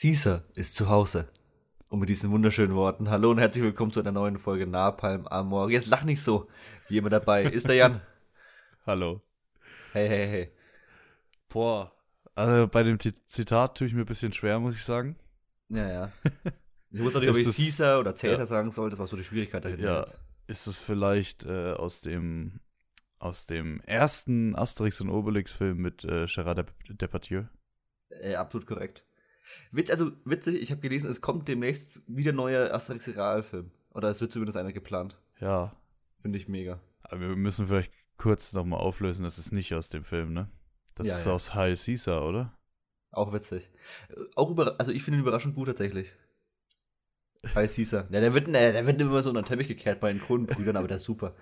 Caesar ist zu Hause. Und mit diesen wunderschönen Worten, hallo und herzlich willkommen zu einer neuen Folge Napalm Amor. Jetzt lach nicht so, wie immer dabei. Ist der Jan? Hallo. Hey, hey, hey. Boah, also bei dem Zitat tue ich mir ein bisschen schwer, muss ich sagen. Ja, ja. Ich wusste nicht, ob ich Caesar oder Caesar ja. sagen soll, das war so die Schwierigkeit dahinter. Ja, jetzt. ist es vielleicht äh, aus dem aus dem ersten Asterix und Obelix-Film mit äh, Gerard Depardieu? Äh, absolut korrekt. Witz, also witzig, ich habe gelesen, es kommt demnächst wieder neuer Asterix Realfilm. Oder es wird zumindest einer geplant. Ja. Finde ich mega. Aber wir müssen vielleicht kurz nochmal auflösen, das ist nicht aus dem Film, ne? Das ja, ist ja. aus High Caesar, oder? Auch witzig. Auch über, also ich finde ihn überraschend gut tatsächlich. High Caesar. Ja, der wird, der wird immer so unter den Teppich gekehrt bei den Kronenbrüdern, aber der ist super.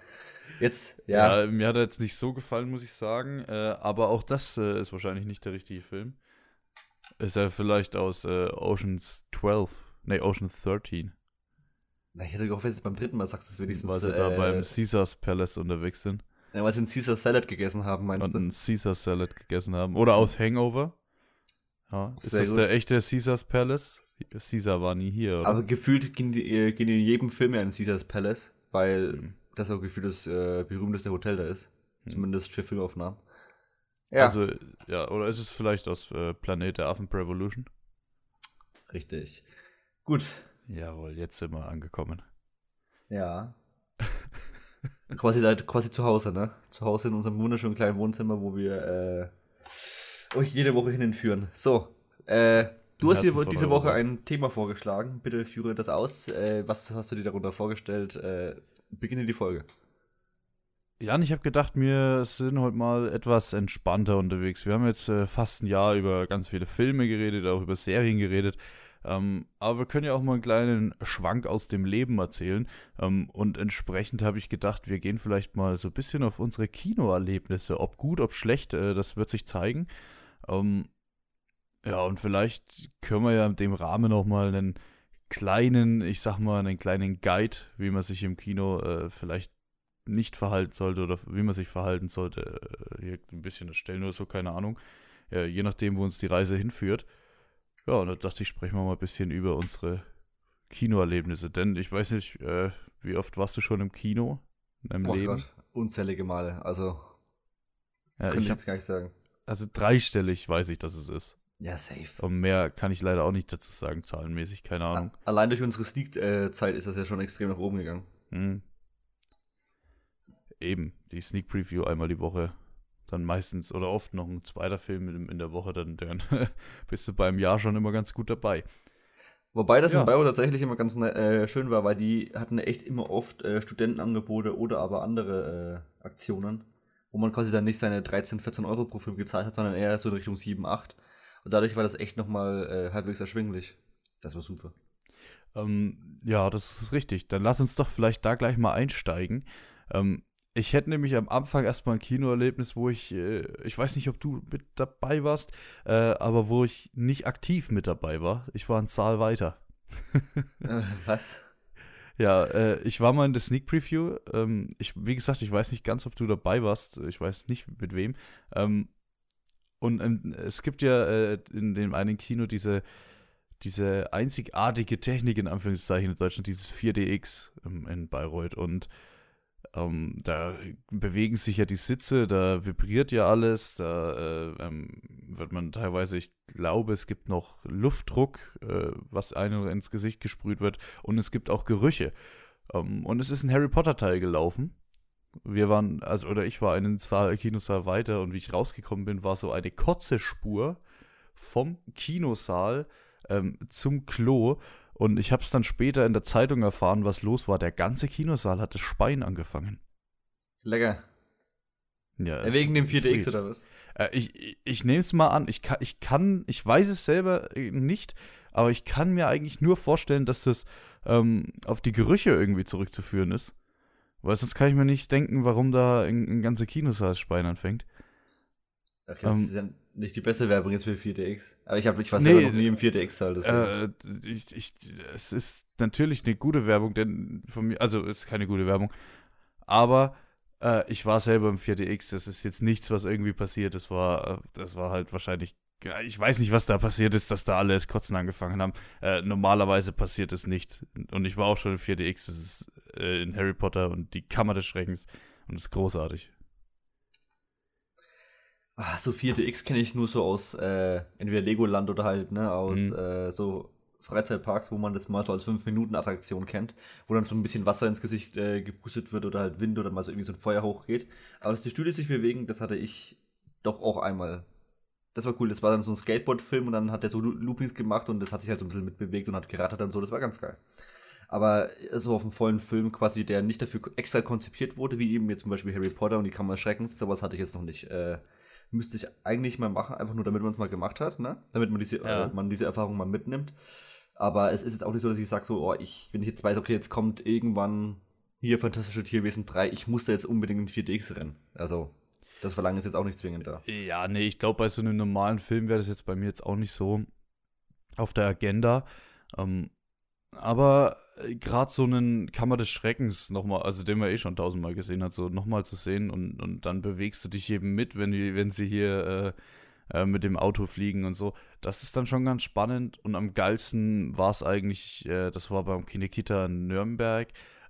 Jetzt, ja. ja. Mir hat er jetzt nicht so gefallen, muss ich sagen. Äh, aber auch das äh, ist wahrscheinlich nicht der richtige Film. Ist er vielleicht aus äh, Oceans 12? Nee, Oceans 13. Na, ich hätte gehofft, wenn du es beim dritten Mal sagst, dass wir dieses. Weil sie da beim Caesars Palace unterwegs sind. Ja, weil sie einen Caesar Salad gegessen haben, meinst Und du? einen Caesar Salad gegessen haben. Oder aus Hangover. Ja. Ist Sehr das gut. der echte Caesars Palace? Caesar war nie hier, oder? Aber gefühlt gehen die, äh, gehen in jedem Film ja in Caesars Palace, weil hm. das auch gefühlt das äh, berühmteste Hotel da ist. Hm. Zumindest für Filmaufnahmen. Ja. Also, ja, oder ist es vielleicht aus äh, Planet der Affen Revolution? Richtig. Gut. Jawohl, jetzt sind wir angekommen. Ja. quasi, quasi zu Hause, ne? Zu Hause in unserem wunderschönen kleinen Wohnzimmer, wo wir äh, euch jede Woche hinführen. So, äh, du hast dir diese Woche ein Thema vorgeschlagen. Bitte führe das aus. Äh, was hast du dir darunter vorgestellt? Äh, beginne die Folge. Jan, ich habe gedacht, wir sind heute mal etwas entspannter unterwegs. Wir haben jetzt äh, fast ein Jahr über ganz viele Filme geredet, auch über Serien geredet. Ähm, aber wir können ja auch mal einen kleinen Schwank aus dem Leben erzählen. Ähm, und entsprechend habe ich gedacht, wir gehen vielleicht mal so ein bisschen auf unsere Kinoerlebnisse. Ob gut, ob schlecht, äh, das wird sich zeigen. Ähm, ja, und vielleicht können wir ja in dem Rahmen auch mal einen kleinen, ich sag mal, einen kleinen Guide, wie man sich im Kino äh, vielleicht nicht verhalten sollte oder wie man sich verhalten sollte, äh, hier ein bisschen erstellen oder so, keine Ahnung. Ja, je nachdem, wo uns die Reise hinführt. Ja, und da dachte ich, sprechen wir mal ein bisschen über unsere Kinoerlebnisse. Denn ich weiß nicht, äh, wie oft warst du schon im Kino in deinem Boah, Leben? Gott, unzählige Male. Also, ja, könnte ich jetzt gar nicht sagen. Also dreistellig weiß ich, dass es ist. Ja, safe. Und mehr kann ich leider auch nicht dazu sagen, zahlenmäßig, keine Ahnung. Allein durch unsere Sneak-Zeit ist das ja schon extrem nach oben gegangen. Hm. Eben, die Sneak Preview einmal die Woche. Dann meistens oder oft noch ein zweiter Film in, der Woche, dann, dann bist du beim Jahr schon immer ganz gut dabei. Wobei das ja. in Bayreuth tatsächlich immer ganz ne, äh, schön war, weil die hatten echt immer oft äh, Studentenangebote oder aber andere äh, Aktionen, wo man quasi dann nicht seine 13, 14 Euro pro Film gezahlt hat, sondern eher so in Richtung 7, 8. Und dadurch war das echt nochmal äh, halbwegs erschwinglich. Das war super. Ähm, ja, das ist richtig. Dann lass uns doch vielleicht da gleich mal einsteigen. Ähm, ich hätte nämlich am Anfang erstmal ein Kinoerlebnis, wo ich, äh, ich weiß nicht, ob du mit dabei warst, äh, aber wo ich nicht aktiv mit dabei war. Ich war ein Saal weiter. äh, was? Ja, ich war mal in der Sneak Preview. Ähm, ich, wie gesagt, ich weiß nicht ganz, ob du dabei warst. Ich weiß nicht mit wem. Ähm, und ähm, es gibt ja in dem einen Kino diese, diese einzigartige Technik in Anführungszeichen in Deutschland, dieses 4DX ähm, in Bayreuth. Und ähm, da bewegen sich ja die Sitze, da vibriert ja alles, da äh, ähm, wird man teilweise, ich glaube, es gibt noch Luftdruck, äh, was einem ins Gesicht gesprüht wird und es gibt auch Gerüche. Ähm, und es ist ein Harry Potter Teil gelaufen. Wir waren, also, oder ich war einen Saal, Kinosaal weiter und wie ich rausgekommen bin, war so eine kurze Spur vom Kinosaal ähm, zum Klo und ich habe es dann später in der Zeitung erfahren, was los war. Der ganze Kinosaal hatte Speien angefangen. Lecker. Ja, ja wegen dem 4DX oder was? Äh, ich ich, ich nehme es mal an. Ich kann, ich kann, ich weiß es selber äh, nicht, aber ich kann mir eigentlich nur vorstellen, dass das ähm, auf die Gerüche irgendwie zurückzuführen ist. Weil sonst kann ich mir nicht denken, warum da ein, ein ganzer Kinosaal Speien anfängt. Jetzt ähm, nicht die beste Werbung jetzt für 4DX. Aber ich, hab, ich war nee, noch nie im 4DX-Saal. Äh, ich, ich, es ist natürlich eine gute Werbung, denn von mir, also es ist keine gute Werbung. Aber äh, ich war selber im 4DX. Das ist jetzt nichts, was irgendwie passiert. Das war, das war halt wahrscheinlich ich weiß nicht, was da passiert ist, dass da alle das Kotzen angefangen haben. Äh, normalerweise passiert es nicht. Und ich war auch schon in 4DX, das ist äh, in Harry Potter und die Kammer des Schreckens. Und es ist großartig. Ach, so 4DX kenne ich nur so aus äh, entweder Legoland oder halt, ne, aus mhm. äh, so Freizeitparks, wo man das mal so als 5-Minuten-Attraktion kennt, wo dann so ein bisschen Wasser ins Gesicht äh, gepustet wird oder halt Wind oder mal so irgendwie so ein Feuer hochgeht. Aber dass die Stühle sich bewegen, das hatte ich doch auch einmal. Das war cool. Das war dann so ein Skateboard-Film und dann hat er so Loopings gemacht und das hat sich halt so ein bisschen mitbewegt und hat gerattert und so. Das war ganz geil. Aber so auf einem vollen Film quasi, der nicht dafür extra konzipiert wurde, wie eben jetzt zum Beispiel Harry Potter und die Kammer Schreckens, sowas hatte ich jetzt noch nicht. Äh, müsste ich eigentlich mal machen, einfach nur damit man es mal gemacht hat, ne? Damit man diese, ja. äh, man diese Erfahrung mal mitnimmt. Aber es ist jetzt auch nicht so, dass ich sage so, oh, ich, wenn ich jetzt weiß, okay, jetzt kommt irgendwann hier Fantastische Tierwesen 3, ich muss da jetzt unbedingt in 4DX rennen. Also, das Verlangen ist jetzt auch nicht zwingend da. Ja, nee, ich glaube, bei so einem normalen Film wäre das jetzt bei mir jetzt auch nicht so auf der Agenda. Ähm, aber äh, gerade so einen Kammer des Schreckens nochmal, also den man eh schon tausendmal gesehen hat, so nochmal zu sehen und, und dann bewegst du dich eben mit, wenn, die, wenn sie hier äh, äh, mit dem Auto fliegen und so. Das ist dann schon ganz spannend und am geilsten war es eigentlich, äh, das war beim Kinekita in Nürnberg,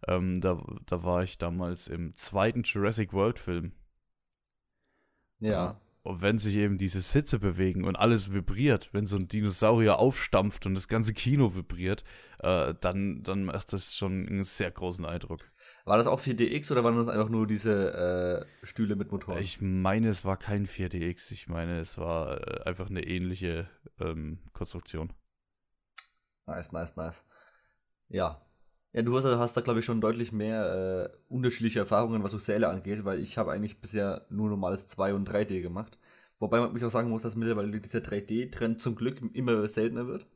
ähm, da, da war ich damals im zweiten Jurassic World Film. Ja. Und wenn sich eben diese Sitze bewegen und alles vibriert, wenn so ein Dinosaurier aufstampft und das ganze Kino vibriert, äh, dann, dann macht das schon einen sehr großen Eindruck. War das auch 4DX oder waren das einfach nur diese äh, Stühle mit Motoren? Ich meine, es war kein 4DX. Ich meine, es war äh, einfach eine ähnliche ähm, Konstruktion. Nice, nice, nice. Ja. Ja, du hast, hast da, glaube ich, schon deutlich mehr äh, unterschiedliche Erfahrungen, was Säle angeht, weil ich habe eigentlich bisher nur normales 2 und 3D gemacht. Wobei man mich auch sagen muss, dass mittlerweile dieser 3D-Trend zum Glück immer seltener wird.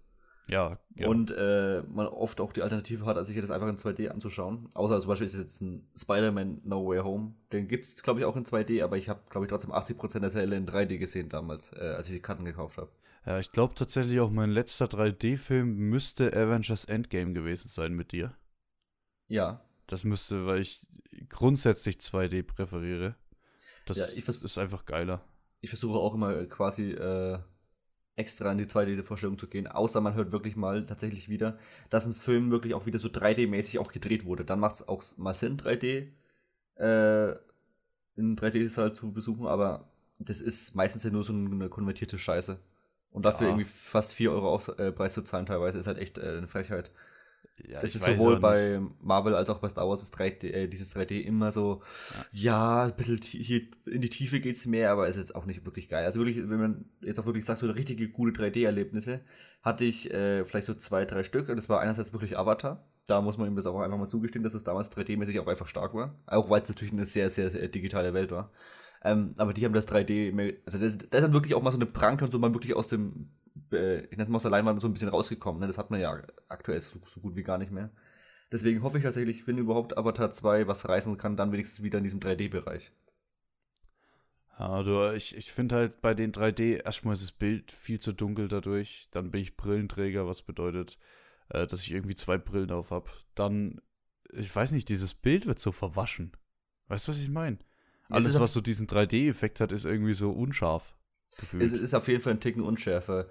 Ja, ja. Und äh, man oft auch die Alternative hat, als sich das einfach in 2D anzuschauen. Außer zum Beispiel ist jetzt ein Spider-Man No Way Home. Den gibt es, glaube ich, auch in 2D, aber ich habe, glaube ich, trotzdem 80% der Säle in 3D gesehen damals, äh, als ich die Karten gekauft habe. Ja, ich glaube tatsächlich auch mein letzter 3D-Film müsste Avengers Endgame gewesen sein mit dir. Ja. Das müsste, weil ich grundsätzlich 2D präferiere. Das ja, ist einfach geiler. Ich versuche auch immer quasi äh, extra in die 2D-Vorstellung zu gehen, außer man hört wirklich mal tatsächlich wieder, dass ein Film wirklich auch wieder so 3D-mäßig auch gedreht wurde. Dann macht es auch mal Sinn, 3D äh, in 3D-Saal zu besuchen, aber das ist meistens ja nur so eine konvertierte Scheiße. Und dafür ja. irgendwie fast 4 Euro äh, Preis zu zahlen teilweise ist halt echt äh, eine Frechheit. Ja, das ist sowohl bei Marvel als auch bei Star Wars ist 3D, äh, dieses 3D immer so, ja. ja, ein bisschen hier in die Tiefe geht es mehr, aber es ist auch nicht wirklich geil. Also wirklich, wenn man jetzt auch wirklich sagt, so richtige gute 3D-Erlebnisse, hatte ich äh, vielleicht so zwei, drei Stück und das war einerseits wirklich Avatar. Da muss man ihm das auch einfach mal zugestehen, dass es damals 3D-mäßig auch einfach stark war. Auch weil es natürlich eine sehr, sehr, sehr digitale Welt war. Ähm, aber die haben das 3D, also das, das ist dann wirklich auch mal so eine Pranke und so mal wirklich aus dem äh, ich nenne es mal aus der Leinwand so ein bisschen rausgekommen. Ne? Das hat man ja aktuell so, so, gut wie gar nicht mehr. Deswegen hoffe ich tatsächlich, wenn überhaupt Avatar 2 was reißen kann, dann wenigstens wieder in diesem 3D-Bereich. Ja, du, ich, ich finde halt bei den 3D, erstmal ist das Bild viel zu dunkel dadurch. Dann bin ich Brillenträger, was bedeutet, äh, dass ich irgendwie zwei Brillen auf habe. Dann, ich weiß nicht, dieses Bild wird so verwaschen. Weißt du, was ich meine? Alles, was so diesen 3D-Effekt hat, ist irgendwie so unscharf. Gefühlt. Es ist auf jeden Fall ein Ticken unschärfer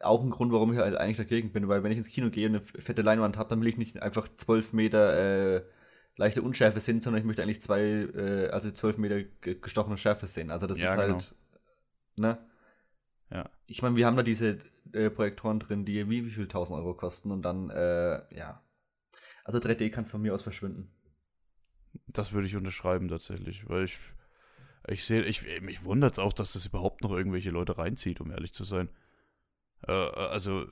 auch ein Grund, warum ich halt eigentlich dagegen bin, weil wenn ich ins Kino gehe und eine fette Leinwand habe, dann will ich nicht einfach zwölf Meter äh, leichte Unschärfe sehen, sondern ich möchte eigentlich zwei, äh, also zwölf Meter gestochene Schärfe sehen. Also das ja, ist halt, genau. ne? Ja. Ich meine, wir haben da diese äh, Projektoren drin, die wie, wie viel tausend Euro kosten und dann, äh, ja. Also 3D kann von mir aus verschwinden. Das würde ich unterschreiben tatsächlich, weil ich, ich sehe, ich, mich wundert es auch, dass das überhaupt noch irgendwelche Leute reinzieht, um ehrlich zu sein. Äh, also,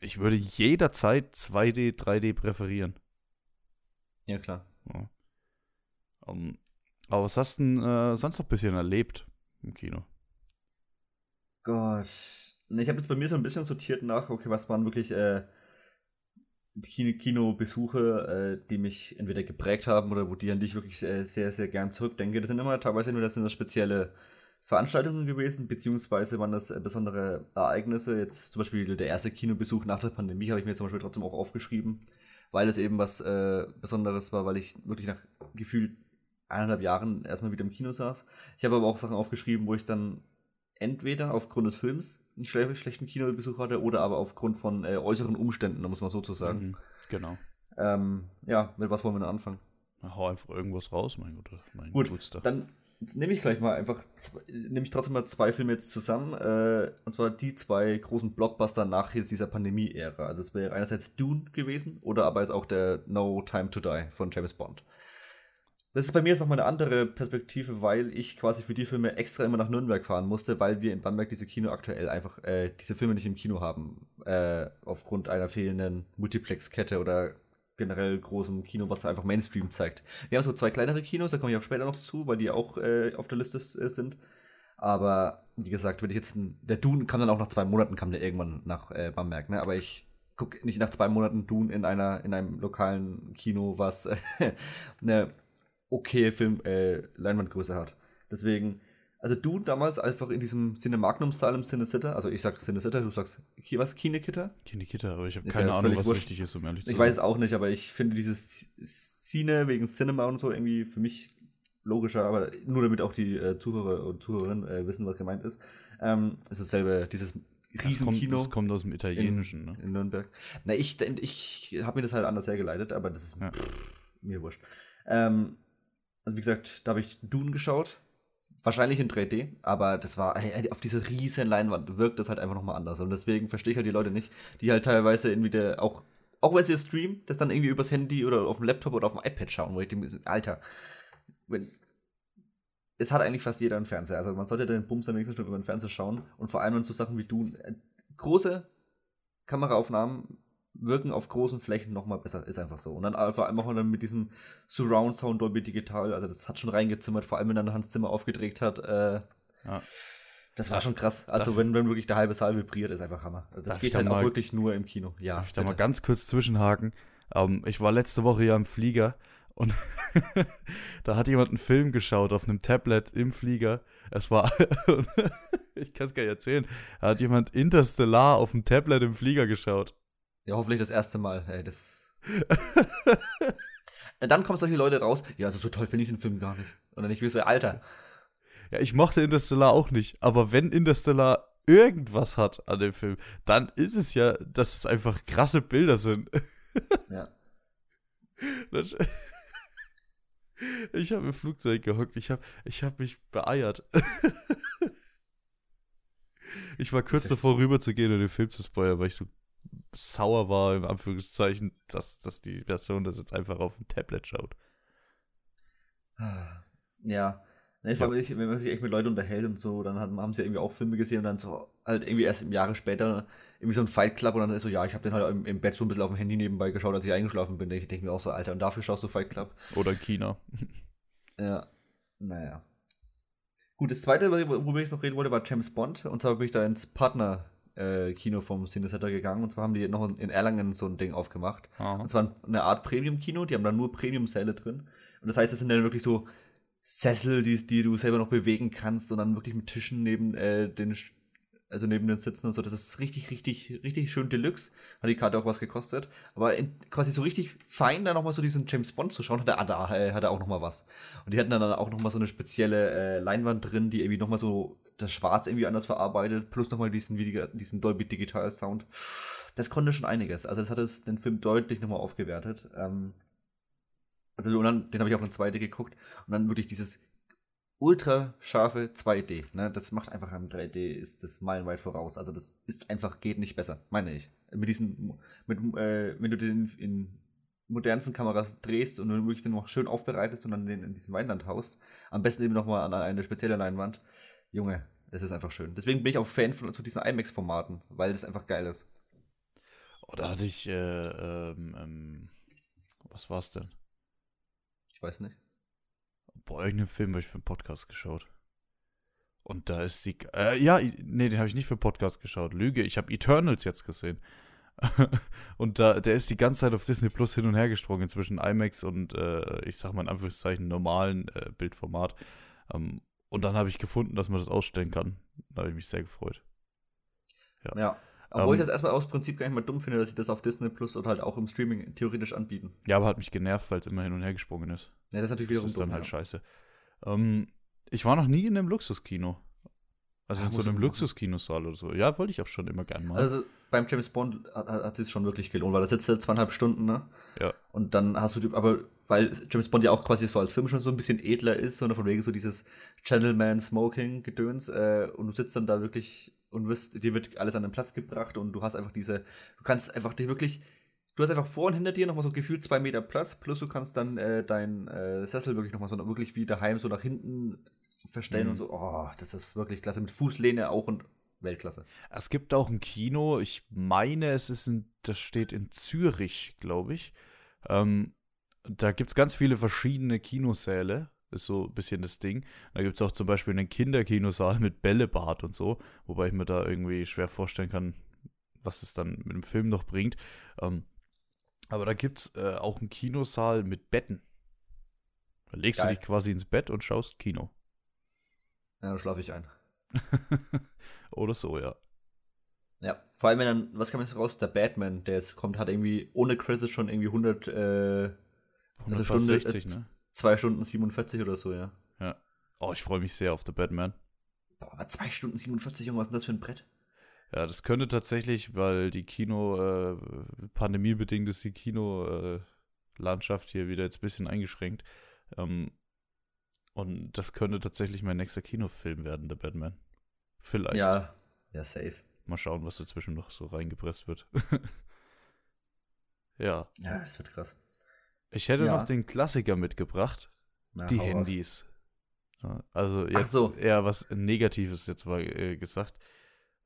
ich würde jederzeit 2D, 3D präferieren. Ja, klar. Ja. Um, ähm, aber was hast du denn äh, sonst noch ein bisschen erlebt im Kino? Gott. Ich habe jetzt bei mir so ein bisschen sortiert nach, okay, was waren wirklich äh, Kinobesuche, äh, die mich entweder geprägt haben oder wo die an die ich wirklich äh, sehr, sehr gern zurückdenke. Das sind immer teilweise nur das sind das spezielle Veranstaltungen gewesen, beziehungsweise waren das äh, besondere Ereignisse. Jetzt zum Beispiel der erste Kinobesuch nach der Pandemie habe ich mir zum Beispiel trotzdem auch aufgeschrieben, weil es eben was äh, Besonderes war, weil ich wirklich nach gefühlt eineinhalb Jahren erstmal wieder im Kino saß. Ich habe aber auch Sachen aufgeschrieben, wo ich dann entweder aufgrund des Films einen schle schlechten Kinobesuch hatte oder aber aufgrund von äh, äußeren Umständen, muss man so zu sagen. Mhm, genau. Ähm, ja, mit was wollen wir denn anfangen? Hau einfach irgendwas raus, mein Gott. Mein Gut, Gutster. dann nehme ich gleich mal einfach, nehme ich trotzdem mal zwei Filme jetzt zusammen, äh, und zwar die zwei großen Blockbuster nach jetzt dieser Pandemie-Ära. Also es wäre einerseits Dune gewesen oder aber jetzt auch der No Time to Die von James Bond. Das ist bei mir jetzt nochmal eine andere Perspektive, weil ich quasi für die Filme extra immer nach Nürnberg fahren musste, weil wir in Bamberg diese Kino aktuell einfach äh, diese Filme nicht im Kino haben, äh, aufgrund einer fehlenden Multiplex-Kette oder generell großem Kino, was einfach Mainstream zeigt. Wir haben so zwei kleinere Kinos, da komme ich auch später noch zu, weil die auch äh, auf der Liste äh, sind. Aber wie gesagt, wenn ich jetzt der Dune kam dann auch nach zwei Monaten kam der irgendwann nach äh, Bamberg, ne? Aber ich gucke nicht nach zwei Monaten Dune in einer in einem lokalen Kino, was äh, eine okay Film äh, Leinwandgröße hat. Deswegen, also Dune damals einfach in diesem Cinemagnum-Style im Cinesitter, also ich sag Cinesitter, du sagst was Kinekitter? Kinder, aber ich habe keine ja Ahnung, was wurscht. richtig ist, um ehrlich zu Ich sein. weiß es auch nicht, aber ich finde dieses Cine wegen Cinema und so irgendwie für mich logischer, aber nur damit auch die äh, Zuhörer und Zuhörerinnen äh, wissen, was gemeint ist. Ähm, es ist dasselbe, dieses Das kommt, Riesenkino das kommt aus dem in, Italienischen, ne? in Nürnberg. Na, ich, ich habe mir das halt anders hergeleitet, aber das ist Ja. pff, mir wurscht. Ähm, also wie gesagt, da habe ich Dune geschaut. Wahrscheinlich in 3D, aber das war ey, auf dieser riesen Leinwand wirkt das halt einfach nochmal anders. Und deswegen verstehe ich halt die Leute nicht, die halt teilweise irgendwie der auch, auch wenn sie streamen, das dann irgendwie übers Handy oder auf dem Laptop oder auf dem iPad schauen, wo ich denke, Alter, wenn, es hat eigentlich fast jeder einen Fernseher. Also man sollte den Bums am nächsten Stück über den Fernseher schauen. Und vor allem in so Sachen wie Dune. Äh, große Kameraaufnahmen wirken auf großen Flächen nochmal besser. Ist einfach so. Und dann vor allem auch dann mit diesem Surround Sound Dolby Digital. Also das hat schon reingezimmert, vor allem wenn dann Hans Zimmer aufgedreht hat. Äh, Ja. Das war schon krass. Also wenn, wenn wirklich der halbe Saal vibriert, ist einfach Hammer. Das Darf geht halt auch mal- wirklich nur im Kino. Ja. Darf ich da mal ganz kurz zwischenhaken? Ähm, ich war letzte Woche ja im Flieger und da hat jemand einen Film geschaut auf einem Tablet im Flieger. Es war, ich kann es gar nicht erzählen, da hat jemand Interstellar auf dem Tablet im Flieger geschaut. Ja, hoffentlich das erste Mal. Ey, das Äh, dann kommen solche Leute raus, ja, also so toll finde ich den Film gar nicht. Und dann ich mir so, Alter, Ja, ich mochte Interstellar auch nicht, aber wenn Interstellar irgendwas hat an dem Film, dann ist es ja, dass es einfach krasse Bilder sind. ja. Das- Ich habe im Flugzeug gehockt, ich habe ich hab mich beeiert. Ich war kurz davor rüberzugehen und den Film zu spoilern, weil ich so sauer war, in Anführungszeichen, dass, dass die Person das jetzt einfach auf dem Tablet schaut. Ja. Ne, vor allem, ich- wenn man sich echt mit Leuten unterhält und so, dann haben, sie irgendwie auch Filme gesehen und dann so halt irgendwie erst im Jahre später irgendwie so ein Fight Club und dann ist so, ja, ich habe den halt im, im Bett so ein bisschen auf dem Handy nebenbei geschaut, als ich eingeschlafen bin. Ich denke mir auch so, Alter, und dafür schaust du Fight Club? Oder China. Ja. Naja. Gut, das zweite, worüber ich noch reden wollte, war James Bond. Und zwar bin ich da ins Partner-Kino vom Cinecenter gegangen. Und zwar haben die noch in Erlangen so ein Ding aufgemacht. Aha. Und zwar eine Art Premium-Kino, die haben da nur Premium-Säle drin. Und das heißt, das sind dann wirklich so Sessel, die, die du selber noch bewegen kannst und dann wirklich mit Tischen neben äh, den, also neben den Sitzen und so. Das ist richtig, richtig, richtig schön Deluxe. Hat die Karte auch was gekostet. Aber in, quasi so richtig fein, da nochmal so diesen James Bond zu schauen, hat er, hat er, äh, hat er auch nochmal was. Und die hatten dann auch nochmal so eine spezielle äh, Leinwand drin, die irgendwie nochmal so das Schwarz irgendwie anders verarbeitet, plus nochmal diesen, diesen Dolby Digital Sound. Das konnte schon einiges. Also das hat es den Film deutlich nochmal aufgewertet. Ähm, also und dann, den habe ich auch in 2D geguckt und dann wirklich dieses ultra scharfe 2D. Ne? Das macht einfach am 3D ist das meilenweit voraus. Also das ist einfach geht nicht besser, meine ich. Mit diesen, mit, äh, wenn du den in modernsten Kameras drehst und dann wirklich den noch schön aufbereitest und dann den in diesen Weinland haust, am besten eben nochmal an eine spezielle Leinwand. Junge, es ist einfach schön. Deswegen bin ich auch Fan von zu diesen IMAX-Formaten, weil das einfach geil ist. Oh, da hatte ich, äh, ähm, ähm, was war's denn? Ich weiß nicht. Boah, irgendeinen Film habe ich für einen Podcast geschaut. Und da ist die. Äh, ja, nee, den habe ich nicht für einen Podcast geschaut. Lüge, ich habe Eternals jetzt gesehen. und da, der ist die ganze Zeit auf Disney Plus hin und her gesprungen zwischen IMAX und, äh, ich sag mal in Anführungszeichen, normalen äh, Bildformat. Ähm, und dann habe ich gefunden, dass man das ausstellen kann. Da habe ich mich sehr gefreut. Ja. Ja. Obwohl Ähm, ich das erstmal aus Prinzip gar nicht mal dumm finde, dass sie das auf Disney Plus oder halt auch im Streaming theoretisch anbieten. Ja, aber hat mich genervt, weil es immer hin und her gesprungen ist. Ja, das ist natürlich Das wiederum ist dann dumm, halt ja. scheiße. Ähm, ich war noch nie in einem Luxuskino. Also Ja, in so einem. Luxuskinosaal oder so. Ja, wollte ich auch schon immer gern mal. Also beim James Bond hat, hat es schon wirklich gelohnt, weil da sitzt er zweieinhalb Stunden, ne? ja. Und dann hast du, die- aber weil James Bond ja auch quasi so als Film schon so ein bisschen edler ist, sondern von wegen so dieses Gentleman Smoking Gedöns, äh, und du sitzt dann da wirklich und wirst, dir wird alles an den Platz gebracht und du hast einfach diese, du kannst einfach dir wirklich, du hast einfach vor und hinter dir nochmal so gefühlt zwei Meter Platz, plus du kannst dann äh, dein äh, Sessel wirklich nochmal so wirklich wie daheim so nach hinten verstellen Mhm. und so, oh, das ist wirklich klasse, mit Fußlehne auch und Weltklasse. Es gibt auch ein Kino, ich meine, es ist ein, das steht in Zürich, glaube ich. Ähm, da gibt es ganz viele verschiedene Kinosäle, ist so ein bisschen das Ding. Da gibt es auch zum Beispiel einen Kinderkinosaal mit Bällebad und so, wobei ich mir da irgendwie schwer vorstellen kann, was es dann mit dem Film noch bringt. Ähm, aber da gibt es äh, auch einen Kinosaal mit Betten. Da legst Geil. du dich quasi ins Bett und schaust Kino. Ja, dann schlafe ich ein. Oder so, ja. Ja, vor allem wenn dann, was kam jetzt raus? Der Batman, der jetzt kommt, hat irgendwie ohne Credits schon irgendwie 100, äh, also Stunde, 160, äh, ne? 2 Stunden 47 oder so, ja. Oh, ich freue mich sehr auf The Batman. Boah, aber 2 Stunden 47, Junge, was ist denn das für ein Brett? Ja, das könnte tatsächlich, weil die Kino, äh, pandemiebedingt ist die Kino-Landschaft hier wieder jetzt ein bisschen eingeschränkt. Ähm, und das könnte tatsächlich mein nächster Kinofilm werden, der Batman. Vielleicht. Ja, ja, safe. Mal schauen, was dazwischen noch so reingepresst wird. ja. Ja, das wird krass. Ich hätte Ja. noch den Klassiker mitgebracht, Na, die. Handys. Ja, Also jetzt so. eher was Negatives jetzt mal äh, gesagt.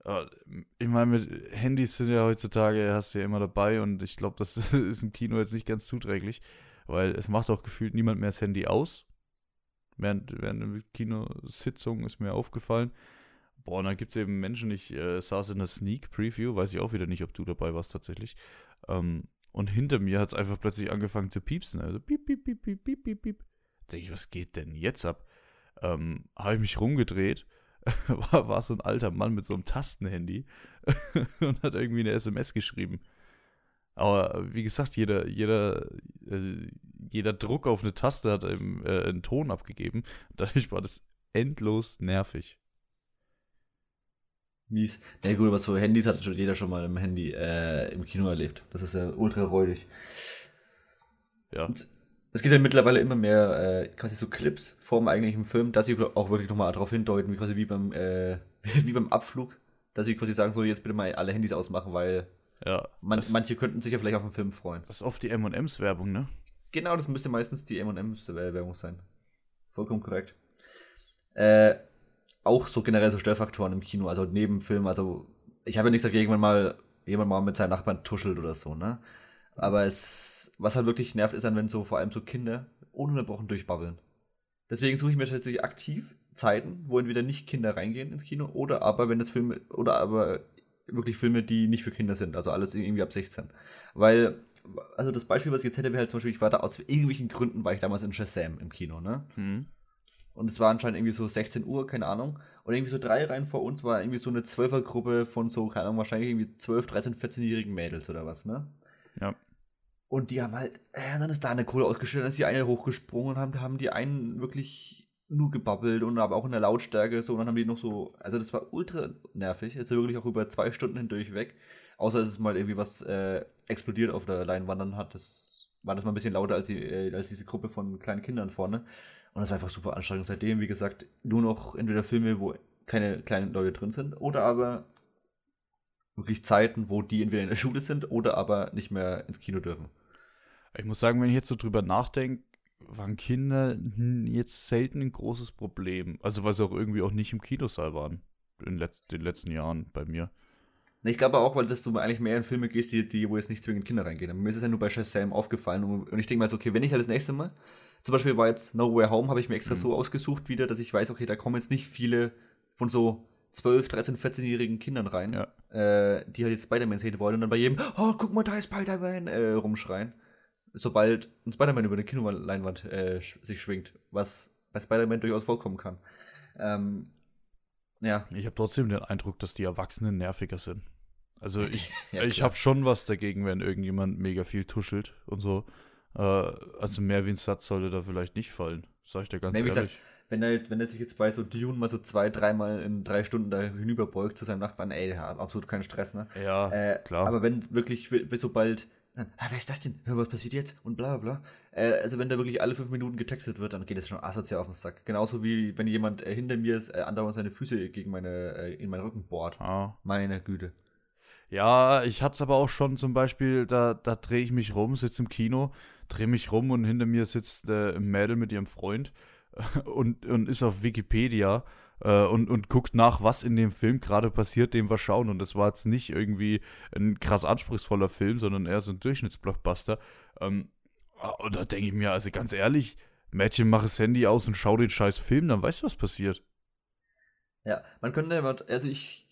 Aber Ich meine, mit Handys sind ja heutzutage, hast du ja immer dabei und ich glaube, das ist im Kino jetzt nicht ganz zuträglich, weil es macht auch gefühlt niemand mehr das Handy aus. Während, während der Kinositzung ist mir aufgefallen. Boah, und dann gibt es eben Menschen, ich äh, saß in der Sneak Preview, weiß ich auch wieder nicht, ob du dabei warst tatsächlich. Ähm, und hinter mir hat es einfach plötzlich angefangen zu piepsen. Also piep, piep, piep, piep, piep, piep, piep. Denke ich, was geht denn jetzt ab? Ähm, Habe ich mich rumgedreht, war, war so ein alter Mann mit so einem Tastenhandy und hat irgendwie eine SMS geschrieben. Aber wie gesagt, jeder, jeder, äh, jeder Druck auf eine Taste hat eben äh, einen Ton abgegeben. Dadurch war das endlos nervig. Mies. Ja gut, aber so Handys hat schon jeder schon mal im Handy, äh, im Kino erlebt. Das ist ja ultra räudig. Ja. Und es gibt ja mittlerweile immer mehr äh, quasi so Clips vorm eigentlichen Film, dass sie auch wirklich nochmal darauf hindeuten, wie quasi wie beim, äh, wie beim Abflug, dass sie quasi sagen, so jetzt bitte mal alle Handys ausmachen, weil Ja. man, das, manche könnten sich ja vielleicht auf den Film freuen. das ist oft die MMs-Werbung, ne? Genau, das müsste meistens die M&M's-Werbung sein. Vollkommen korrekt. Äh, auch so generell so Störfaktoren im Kino, also neben Film, also ich habe ja nichts dagegen, wenn mal jemand mal mit seinen Nachbarn tuschelt oder so, ne? Aber es, was halt wirklich nervt, ist dann, wenn so vor allem so Kinder ununterbrochen durchbabbeln. Deswegen suche ich mir tatsächlich aktiv Zeiten, wo entweder nicht Kinder reingehen ins Kino oder aber wenn das Filme oder aber wirklich Filme, die nicht für Kinder sind, also alles irgendwie ab 16. Weil, also das Beispiel, was ich jetzt hätte, wäre halt zum Beispiel, ich war da aus irgendwelchen Gründen, war ich damals in Shazam im Kino, ne? Hm. Und es war anscheinend irgendwie so 16 Uhr, keine Ahnung. Und irgendwie so drei Reihen vor uns war irgendwie so eine Zwölfergruppe von so, keine Ahnung, wahrscheinlich irgendwie 12, 13, 14-jährigen Mädels oder was, ne? Ja. Und die haben halt, äh, dann ist da eine Kohle ausgestellt, dann ist die eine hochgesprungen und haben, haben die einen wirklich nur gebabbelt und aber auch in der Lautstärke so und dann haben die noch so, also das war ultra nervig, also wirklich auch über zwei Stunden hindurch weg. Außer es ist mal irgendwie was äh, explodiert auf der Leinwand, dann hat das, war das mal ein bisschen lauter als, die, äh, als diese Gruppe von kleinen Kindern vorne. Und das war einfach super anstrengend. Seitdem, wie gesagt, nur noch entweder Filme, wo keine kleinen Leute drin sind, oder aber wirklich Zeiten, wo die entweder in der Schule sind oder aber nicht mehr ins Kino dürfen. Ich muss sagen, wenn ich jetzt so drüber nachdenke, waren Kinder jetzt selten ein großes Problem. Also weil sie auch irgendwie auch nicht im Kinosaal waren. In letz den letzten Jahren bei mir. Ich glaube auch, weil dass du eigentlich mehr in Filme gehst, die, die wo jetzt nicht zwingend Kinder reingehen. Mir ist es ja nur bei Shazam aufgefallen und, ich denke mal so, okay, wenn ich halt das nächste Mal, zum Beispiel war jetzt No Way Home, habe ich mir extra Mhm. so ausgesucht wieder, dass ich weiß, okay, da kommen jetzt nicht viele von so 12, 13, 14-jährigen Kindern rein, Ja. äh, die halt jetzt Spider-Man sehen wollen und dann bei jedem, oh, guck mal, da ist Spider-Man, äh, rumschreien. Sobald ein Spider-Man über eine Kinoleinwand äh, sich schwingt, was bei Spider-Man durchaus vorkommen kann. Ähm, ja, Ich habe trotzdem den Eindruck, dass die Erwachsenen nerviger sind. Also ich, ja, ich habe schon was dagegen, wenn irgendjemand mega viel tuschelt und so. Äh, also mehr wie ein Satz sollte da vielleicht nicht fallen. Sag ich dir ganz Nee, ehrlich. wenn er, wenn er sich jetzt bei so Dune mal so zwei, dreimal in drei Stunden da hinüberbeugt zu seinem Nachbarn, ey, der hat absolut keinen Stress, ne? Ja, Äh, klar. Aber wenn wirklich wi- sobald, ah, wer ist das denn? Hör, was passiert jetzt? Und bla bla bla. Äh, also wenn da wirklich alle fünf Minuten getextet wird, dann geht es schon asozial auf den Sack. Genauso wie wenn jemand äh, hinter mir ist, äh, andauernd seine Füße gegen meine, äh, in meinen Rücken bohrt. Ja. Meine Güte. Ja, ich hatte es aber auch schon zum Beispiel, da, da drehe ich mich rum, sitze im Kino, drehe mich rum und hinter mir sitzt äh, ein Mädel mit ihrem Freund und, und ist auf Wikipedia und, und guckt nach, was in dem Film gerade passiert, den wir schauen. Und das war jetzt nicht irgendwie ein krass anspruchsvoller Film, sondern eher so ein Durchschnittsblockbuster. Ähm, und da denke ich mir, also ganz ehrlich, Mädchen, mach das Handy aus und schau den scheiß Film, dann weißt du, was passiert. Ja, man könnte immer, also ich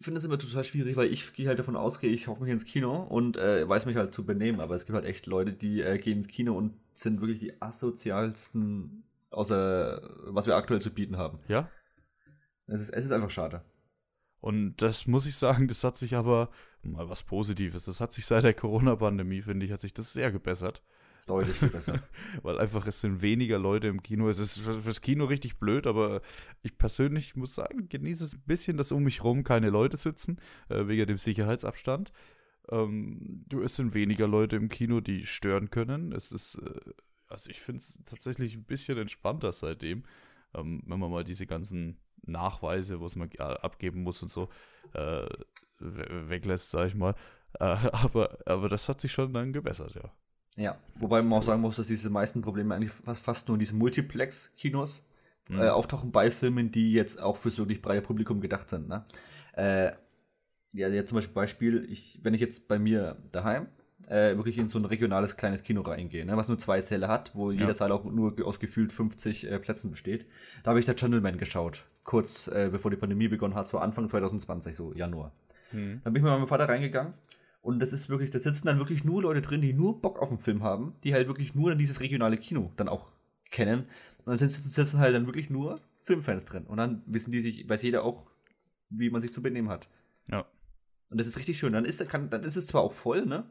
finde es immer total schwierig, weil ich gehe halt davon aus, ich hocke mich ins Kino und äh, weiß mich halt zu benehmen, aber es gibt halt echt Leute, die äh, gehen ins Kino und sind wirklich die asozialsten, außer was wir aktuell zu bieten haben. Ja? Es ist, es ist einfach schade. Und das muss ich sagen, das hat sich aber, mal was Positives, das hat sich seit der Corona-Pandemie, finde ich, hat sich das sehr gebessert. Deutlich viel besser. Weil einfach es sind weniger Leute im Kino. Es ist für- fürs Kino richtig blöd, aber ich persönlich muss sagen, genieße es ein bisschen, dass um mich rum keine Leute sitzen, äh, wegen dem Sicherheitsabstand. Ähm, du, es sind weniger Leute im Kino, die stören können. Es ist, äh, also ich finde es tatsächlich ein bisschen entspannter seitdem, ähm, wenn man mal diese ganzen Nachweise, was man äh, abgeben muss und so, äh, we- weglässt, sag ich mal. Äh, aber, aber das hat sich schon dann gebessert, ja. ja, wobei man auch sagen muss, dass diese meisten Probleme eigentlich fast, nur in diesen Multiplex-Kinos Mhm. äh, auftauchen bei Filmen, die jetzt auch fürs wirklich breite Publikum gedacht sind. Ne? Äh, ja, jetzt zum Beispiel Beispiel, ich, wenn ich jetzt bei mir daheim äh, wirklich in so ein regionales kleines Kino reingehe, ne, was nur zwei Säle hat, wo jeder Ja. Saal auch nur aus gefühlt 50 äh, Plätzen besteht, da habe ich der Gentleman geschaut, kurz äh, bevor die Pandemie begonnen hat, so Anfang 2020, so Januar. Mhm. Dann bin ich mit meinem Vater reingegangen und das ist wirklich, da sitzen dann wirklich nur Leute drin, die nur Bock auf den Film haben, die halt wirklich nur dieses regionale Kino dann auch kennen. Und dann sitzen, sitzen halt dann wirklich nur Filmfans drin. Und dann wissen die sich, weiß jeder auch, wie man sich zu benehmen hat. Ja. Und das ist richtig schön. Dann ist, kann, dann ist es zwar auch voll, ne?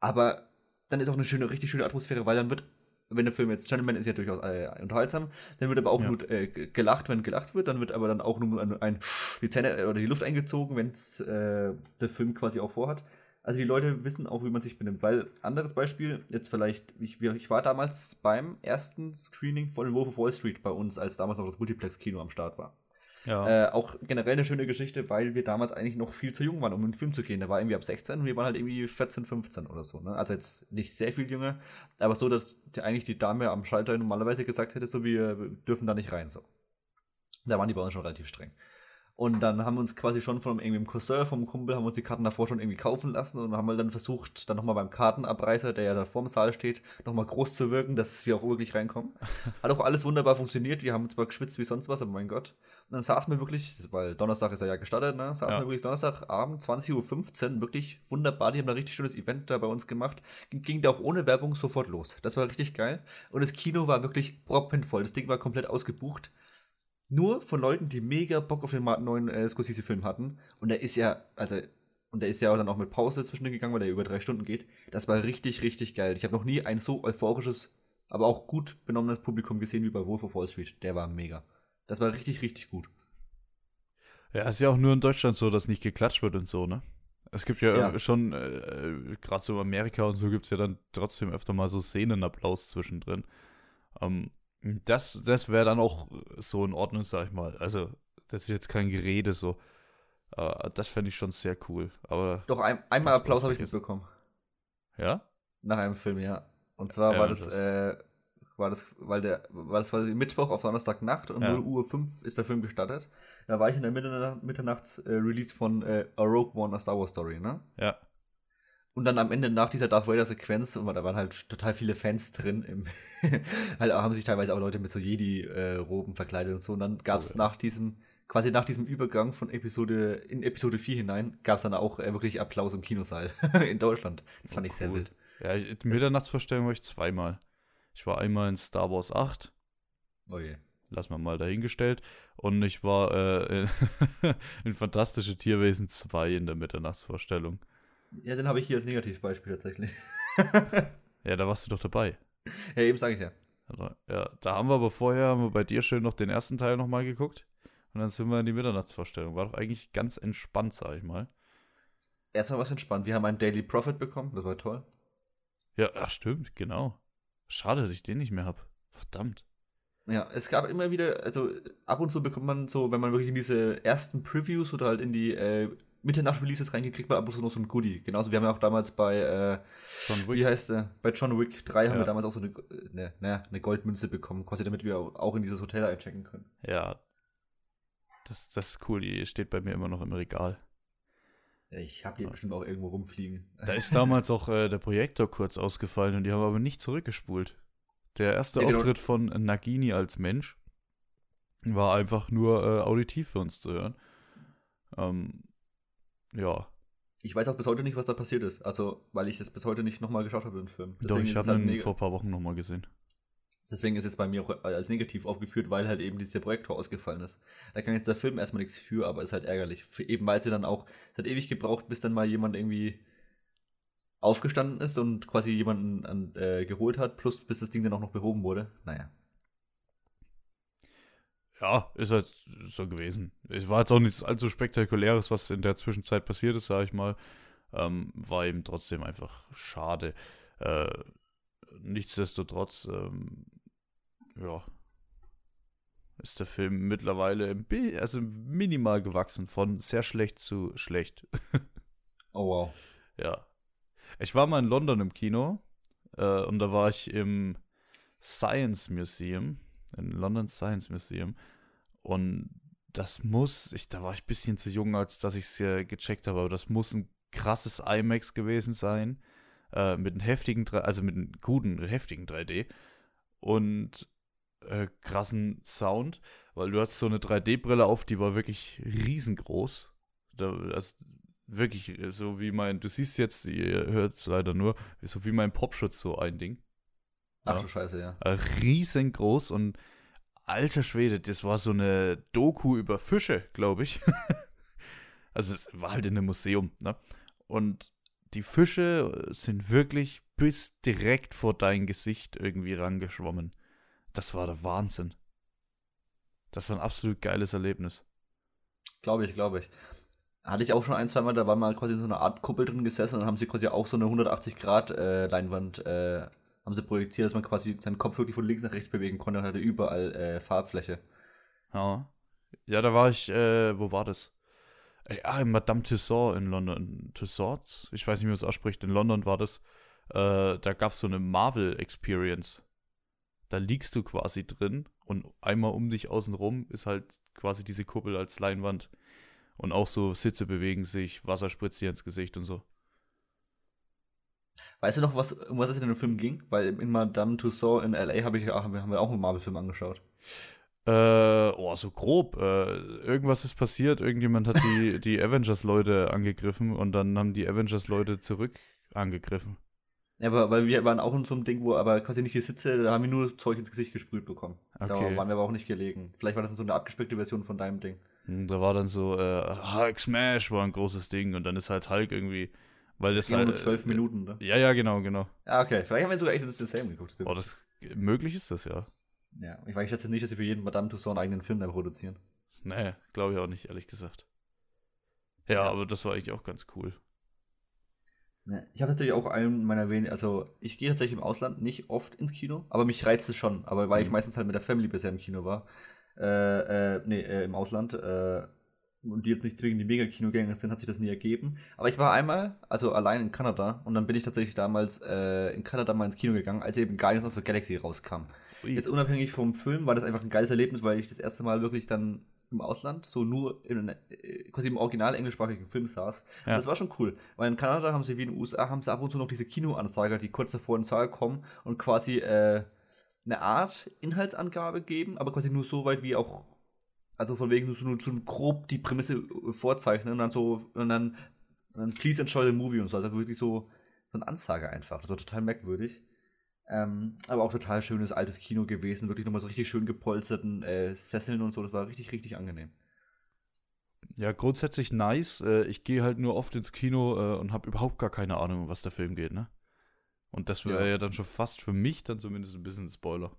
Aber dann ist auch eine schöne, richtig schöne Atmosphäre, weil dann wird, wenn der Film jetzt, Gentleman ist ja durchaus äh, unterhaltsam, dann wird aber auch Ja. nur äh, gelacht, wenn gelacht wird, dann wird aber dann auch nur ein, ein die Zähne äh, oder die Luft eingezogen, wenn äh, der Film quasi auch vorhat. Also die Leute wissen auch, wie man sich benimmt. Weil, anderes Beispiel, jetzt vielleicht, ich, ich war damals beim ersten Screening von Wolf of Wall Street bei uns, als damals noch das Multiplex-Kino am Start war. Ja. Äh, auch generell eine schöne Geschichte, weil wir damals eigentlich noch viel zu jung waren, um in den Film zu gehen. Der war irgendwie ab 16 und wir waren halt irgendwie 14, 15 oder so. Ne? Also jetzt nicht sehr viel jünger, aber so, dass die, eigentlich die Dame am Schalter normalerweise gesagt hätte, so wir dürfen da nicht rein. So. Da waren die bei uns schon relativ streng. Und dann haben wir uns quasi schon von irgendwie dem Cousin, vom Kumpel, haben uns die Karten davor schon irgendwie kaufen lassen und haben wir dann versucht, dann nochmal beim Kartenabreißer, der ja da vorm Saal steht, nochmal groß zu wirken, dass wir auch wirklich reinkommen. Hat auch alles wunderbar funktioniert. Wir haben zwar geschwitzt wie sonst was, aber mein Gott. Und dann saßen wir wirklich, weil Donnerstag ist er ja gestartet, ne? Saßen Ja. wir wirklich Donnerstagabend, 20.15 Uhr, wirklich wunderbar. Die haben da richtig schönes Event da bei uns gemacht. Ging, ging da auch ohne Werbung sofort los. Das war richtig geil. Und das Kino war wirklich proppenvoll. Das Ding war komplett ausgebucht. Nur von Leuten, die mega Bock auf den neuen äh, Scorsese-Film hatten. Und der ist ja, also, und der ist ja dann auch mit Pause zwischendurch gegangen, weil der über drei Stunden geht. Das war richtig, richtig geil. Ich habe noch nie ein so euphorisches, aber auch gut benommenes Publikum gesehen wie bei Wolf of Wall Street. Der war mega. Das war richtig, richtig gut. Ja, ist ja auch nur in Deutschland so, dass nicht geklatscht wird und so, ne? Es gibt ja, Ja. schon, äh, gerade so in Amerika und so gibt es ja dann trotzdem öfter mal so Szenenapplaus zwischendrin. Ähm, das das wäre dann auch so in Ordnung, sag ich mal. Also, das ist jetzt kein Gerede so. Äh, das fände ich schon sehr cool. Aber, Doch ein, einmal Applaus habe ich mitbekommen. ja? Nach einem Film, ja. Und zwar Ja, war das, das- äh, war das, weil der, war das quasi Mittwoch auf Donnerstagnacht um Ja. 0 Uhr 5 ist der Film gestartet. Da war ich in der Mitternacht, Mitternachts-Release von äh, A Rogue One, A Star Wars Story, ne? Ja. Und dann am Ende nach dieser Darth Vader-Sequenz, und da waren halt total viele Fans drin, im halt haben sich teilweise auch Leute mit so Jedi-Roben verkleidet und so. Und dann gab es Oh, ja. nach diesem, quasi nach diesem Übergang von Episode in Episode 4 hinein, gab es dann auch äh, wirklich Applaus im Kinosaal in Deutschland. Das fand ich sehr cool. wild. Ja, ich- die Mitternachtsvorstellung war ich zweimal. Ich war einmal in Star Wars 8, Oh je. lass mal mal dahingestellt. Und ich war äh, in, in Fantastische Tierwesen 2 in der Mitternachtsvorstellung. Ja, den habe ich hier als Negativbeispiel tatsächlich. Ja, da warst du doch dabei. ja, eben sage ich ja. Ja, da haben wir aber vorher, haben wir bei dir schön noch den ersten Teil nochmal geguckt. Und dann sind wir in die Mitternachtsvorstellung. War doch eigentlich ganz entspannt, sag ich mal. Erstmal was entspannt. Wir haben einen Daily Profit bekommen, das war toll. Ja, ach, stimmt, genau. Schade, dass ich den nicht mehr habe. Verdammt. Ja, es gab immer wieder, also ab und zu bekommt man so, wenn man wirklich in diese ersten Previews oder halt in die äh, Mitternacht-Releases reingeht, kriegt man ab und zu noch so ein Goodie. Genauso, wir haben ja auch damals bei, äh, John Wick. wie heißt der? Bei John Wick 3 ja. haben wir damals auch so eine, eine, ne, eine Goldmünze bekommen, quasi damit wir auch in dieses Hotel einchecken können. Ja, das, das ist cool, die steht bei mir immer noch im Regal. Ich habe die ja. bestimmt auch irgendwo rumfliegen. Da ist damals auch äh, der Projektor kurz ausgefallen und die haben aber nicht zurückgespult. Der erste ja, genau. Auftritt von Nagini als Mensch war einfach nur äh, auditiv für uns zu hören. Ähm, ja. Ich weiß auch bis heute nicht, was da passiert ist. Also, weil ich das bis heute nicht nochmal geschaut habe, den Film. Deswegen Doch, ich habe halt ihn vor ein paar Wochen nochmal gesehen. Deswegen ist es bei mir auch als negativ aufgeführt, weil halt eben dieser Projektor ausgefallen ist. Da kann jetzt der Film erstmal nichts für, aber ist halt ärgerlich. Für eben weil sie dann auch, es hat ewig gebraucht, bis dann mal jemand irgendwie aufgestanden ist und quasi jemanden an, äh, geholt hat, plus bis das Ding dann auch noch behoben wurde. Naja. Ja, ist halt so gewesen. Es war jetzt auch nichts allzu spektakuläres, was in der Zwischenzeit passiert ist, sag ich mal. Ähm, war eben trotzdem einfach schade. Äh, nichtsdestotrotz, ähm, ja, ist der Film mittlerweile also minimal gewachsen, von sehr schlecht zu schlecht. oh wow. Ja. Ich war mal in London im Kino äh, und da war ich im Science Museum, in London Science Museum und das muss, ich, da war ich ein bisschen zu jung, als dass ich es äh, gecheckt habe, aber das muss ein krasses IMAX gewesen sein. Äh, mit einem heftigen, also mit einem guten, heftigen 3D und äh, krassen Sound, weil du hast so eine 3D-Brille auf, die war wirklich riesengroß. Da, das, wirklich so wie mein, du siehst jetzt, ihr hört es leider nur, so wie mein Popschutz so ein Ding. Ach ja. du Scheiße, ja. Äh, riesengroß und alter Schwede, das war so eine Doku über Fische, glaube ich. also es war halt in einem Museum, ne? Und die Fische sind wirklich bis direkt vor dein Gesicht irgendwie rangeschwommen. Das war der Wahnsinn. Das war ein absolut geiles Erlebnis. Glaube ich, glaube ich. Hatte ich auch schon ein, zwei Mal, da war mal quasi so eine Art Kuppel drin gesessen und haben sie quasi auch so eine 180-Grad-Leinwand äh, äh, haben sie projiziert, dass man quasi seinen Kopf wirklich von links nach rechts bewegen konnte und hatte überall äh, Farbfläche. Ja. Ja, da war ich, äh, wo war das? Äh, ah, in Madame Tussauds in London. Tussauds? Ich weiß nicht, wie man es ausspricht. In London war das. Äh, da gab es so eine Marvel-Experience. Da liegst du quasi drin und einmal um dich außen rum ist halt quasi diese Kuppel als Leinwand. Und auch so Sitze bewegen sich, Wasser spritzt dir ins Gesicht und so. Weißt du noch, was, um was es in dem Film ging? Weil in Madame Tussauds in L.A. Hab ich, haben wir auch einen Marvel-Film angeschaut. Äh, oh, so grob. Äh, irgendwas ist passiert. Irgendjemand hat die, die Avengers-Leute angegriffen und dann haben die Avengers-Leute zurück angegriffen. Ja, aber weil wir waren auch in so einem Ding, wo aber quasi nicht die Sitze, da haben wir nur Zeug ins Gesicht gesprüht bekommen. Okay. Da waren wir aber auch nicht gelegen. Vielleicht war das so eine abgespeckte Version von deinem Ding. Hm, da war dann so, äh, Hulk Smash war ein großes Ding und dann ist halt Hulk irgendwie weil das, das halt, nur zwölf Minuten, ne? Ja, ja, genau, genau. Ja, okay. Vielleicht haben wir sogar echt das Same geguckt. Oh, das, möglich ist das, ja. Ja, ich weiß jetzt nicht, dass sie für jeden Madame Tussauds einen eigenen Film da produzieren. Nee, glaube ich auch nicht, ehrlich gesagt. Ja, ja, aber das war eigentlich auch ganz cool. Ja, ich habe natürlich auch einen meiner wenigen, also ich gehe tatsächlich im Ausland nicht oft ins Kino, aber mich reizt es schon. Aber weil mhm. ich meistens halt mit der Family bisher im Kino war, äh, äh, nee, äh, im Ausland, äh, und die jetzt nicht zwingend die Mega-Kinogänger sind, hat sich das nie ergeben. Aber ich war einmal, also allein in Kanada, und dann bin ich tatsächlich damals äh, in Kanada mal ins Kino gegangen, als eben Guardians of the Galaxy rauskam. Ui. Jetzt unabhängig vom Film war das einfach ein geiles Erlebnis, weil ich das erste Mal wirklich dann im Ausland, so nur in, äh, quasi im original englischsprachigen Film saß. Ja. Und das war schon cool, weil in Kanada haben sie wie in den USA, haben sie ab und zu noch diese Kinoansager, die kurz davor in den Saal kommen und quasi äh, eine Art Inhaltsangabe geben, aber quasi nur so weit, wie auch also von wegen so, so grob die Prämisse äh, vorzeichnen und dann so, und dann, und dann please enjoy the movie und so. Also wirklich so, so eine Ansage einfach. Das war total merkwürdig. Ähm, aber auch total schönes altes Kino gewesen. Wirklich nochmal so richtig schön gepolsterten äh, Sesseln und so. Das war richtig, richtig angenehm. Ja, grundsätzlich nice. Äh, ich gehe halt nur oft ins Kino äh, und habe überhaupt gar keine Ahnung, was der Film geht, ne? Und das wäre ja. ja. dann schon fast für mich dann zumindest ein bisschen ein Spoiler.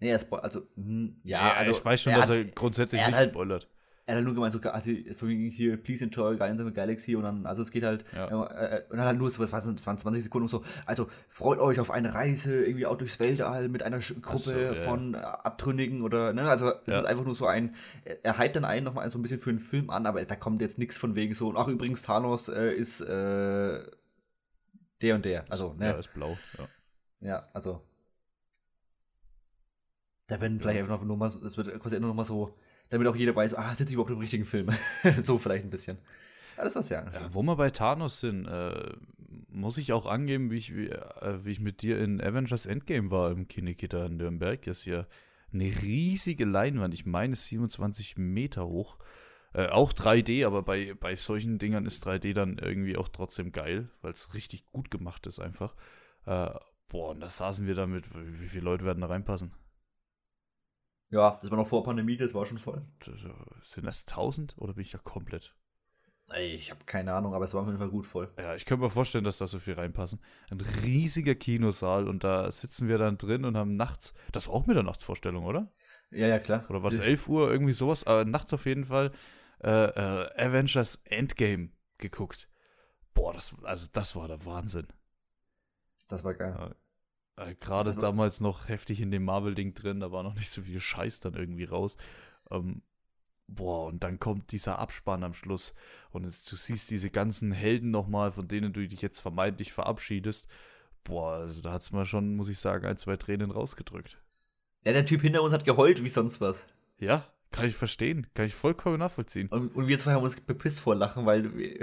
Nee, er spoilert, also, hm, ja, Ja, also. ich weiß schon, dass hat, er grundsätzlich er nicht halt- spoilert. Er hat halt nur gemeint, so, also, von wegen hier, please enjoy Guardians of the Galaxy und dann, also es geht halt, Ja. äh, und dann halt nur so, was war das, das waren 20 Sekunden und so, also freut euch auf eine Reise irgendwie auch durchs Weltall mit einer Gruppe so, ja, von äh, Abtrünnigen oder, ne, also es ist einfach nur so ein, er er hypt dann einen nochmal so ein bisschen für einen Film an, aber da kommt jetzt nichts von wegen so, und ach übrigens, Thanos äh, ist äh, der und der, also, ne, Ja, ist blau. Ja. ja, also. Da werden vielleicht einfach nur mal, so- es wird quasi nur noch mal so, damit auch jeder weiß, ah, sitze ich überhaupt im richtigen Film. so vielleicht ein bisschen. Das war's ja. Ja, wo wir bei Thanos sind, äh, muss ich auch angeben, wie ich, wie, äh, wie ich mit dir in Avengers Endgame war im Kinekitter in Nürnberg. Das ist ja eine riesige Leinwand. Ich meine, es ist 27 Meter hoch. Äh, auch 3D, aber bei, bei solchen Dingern ist 3D dann irgendwie auch trotzdem geil, weil es richtig gut gemacht ist einfach. Äh, boah, und da saßen wir damit, wie wie viele Leute werden da reinpassen? Ja, das war noch vor Pandemie, das war schon voll. Sind das 1000 oder bin ich da komplett? Ich habe keine Ahnung, aber es war auf jeden Fall gut voll. Ja, ich könnte mir vorstellen, dass da so viel reinpassen. Ein riesiger Kinosaal und da sitzen wir dann drin und haben nachts, das war auch Mitternachtsvorstellung, oder? Ja, ja, klar. Oder war das 11 Uhr, irgendwie sowas, aber nachts auf jeden Fall äh, äh, Avengers Endgame geguckt. Boah, das, also das war der Wahnsinn. Das war geil. Äh, Gerade war- damals noch heftig in dem Marvel-Ding drin, da war noch nicht so viel Scheiß dann irgendwie raus. Ähm, boah, und dann kommt dieser Abspann am Schluss und es, du siehst diese ganzen Helden nochmal, von denen du dich jetzt vermeintlich verabschiedest. Boah, also da hat's mal schon, muss ich sagen, ein, zwei Tränen rausgedrückt. Ja, der Typ hinter uns hat geheult wie sonst was. Ja, kann ich verstehen, kann ich vollkommen nachvollziehen. Und, und wir zwei haben uns bepisst vor Lachen, weil wir-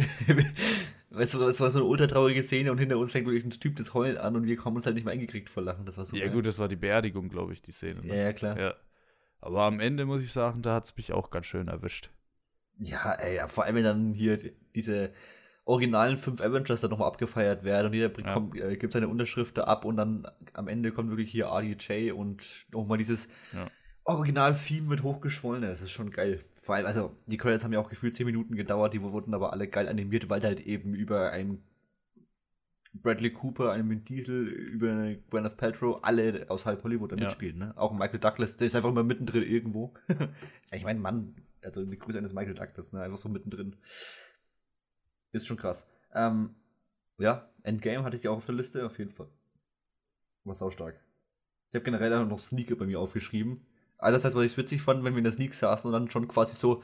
weißt du, es war so eine ultra traurige Szene und hinter uns fängt wirklich ein Typ das Heulen an und wir haben uns halt nicht mehr eingekriegt vor Lachen. Das war so Ja geil. gut, das war die Beerdigung, glaube ich, die Szene. Ja, Ne? ja, klar. Ja. Aber am Ende muss ich sagen, da hat's mich auch ganz schön erwischt. Ja, ey, ja, vor allem wenn dann hier die- diese originalen fünf Avengers dann nochmal abgefeiert werden und jeder bringt, Ja. kommt, äh, gibt seine Unterschrift da ab und dann am Ende kommt wirklich hier RDJ und nochmal dieses Ja. Original-Theme mit hochgeschwollen. Das ist schon geil. Vor allem, also die Credits haben ja auch gefühlt 10 Minuten gedauert, die wurden aber alle geil animiert, weil halt eben über einen Bradley Cooper, einen Vin Diesel, über eine Gwyneth Paltrow, alle aus halb Hollywood da Ja. mitspielen. Ne? Auch Michael Douglas, der ist einfach immer mittendrin irgendwo. ich meine, Mann, also eine Grüße eines Michael Douglas, ne? einfach so mittendrin. Ist schon krass. Ähm, ja, Endgame hatte ich ja auch auf der Liste, auf jeden Fall. War saustark. Ich habe generell auch noch Sneaker bei mir aufgeschrieben. Einerseits, was ich witzig fand, wenn wir in der Sneak saßen und dann schon quasi so,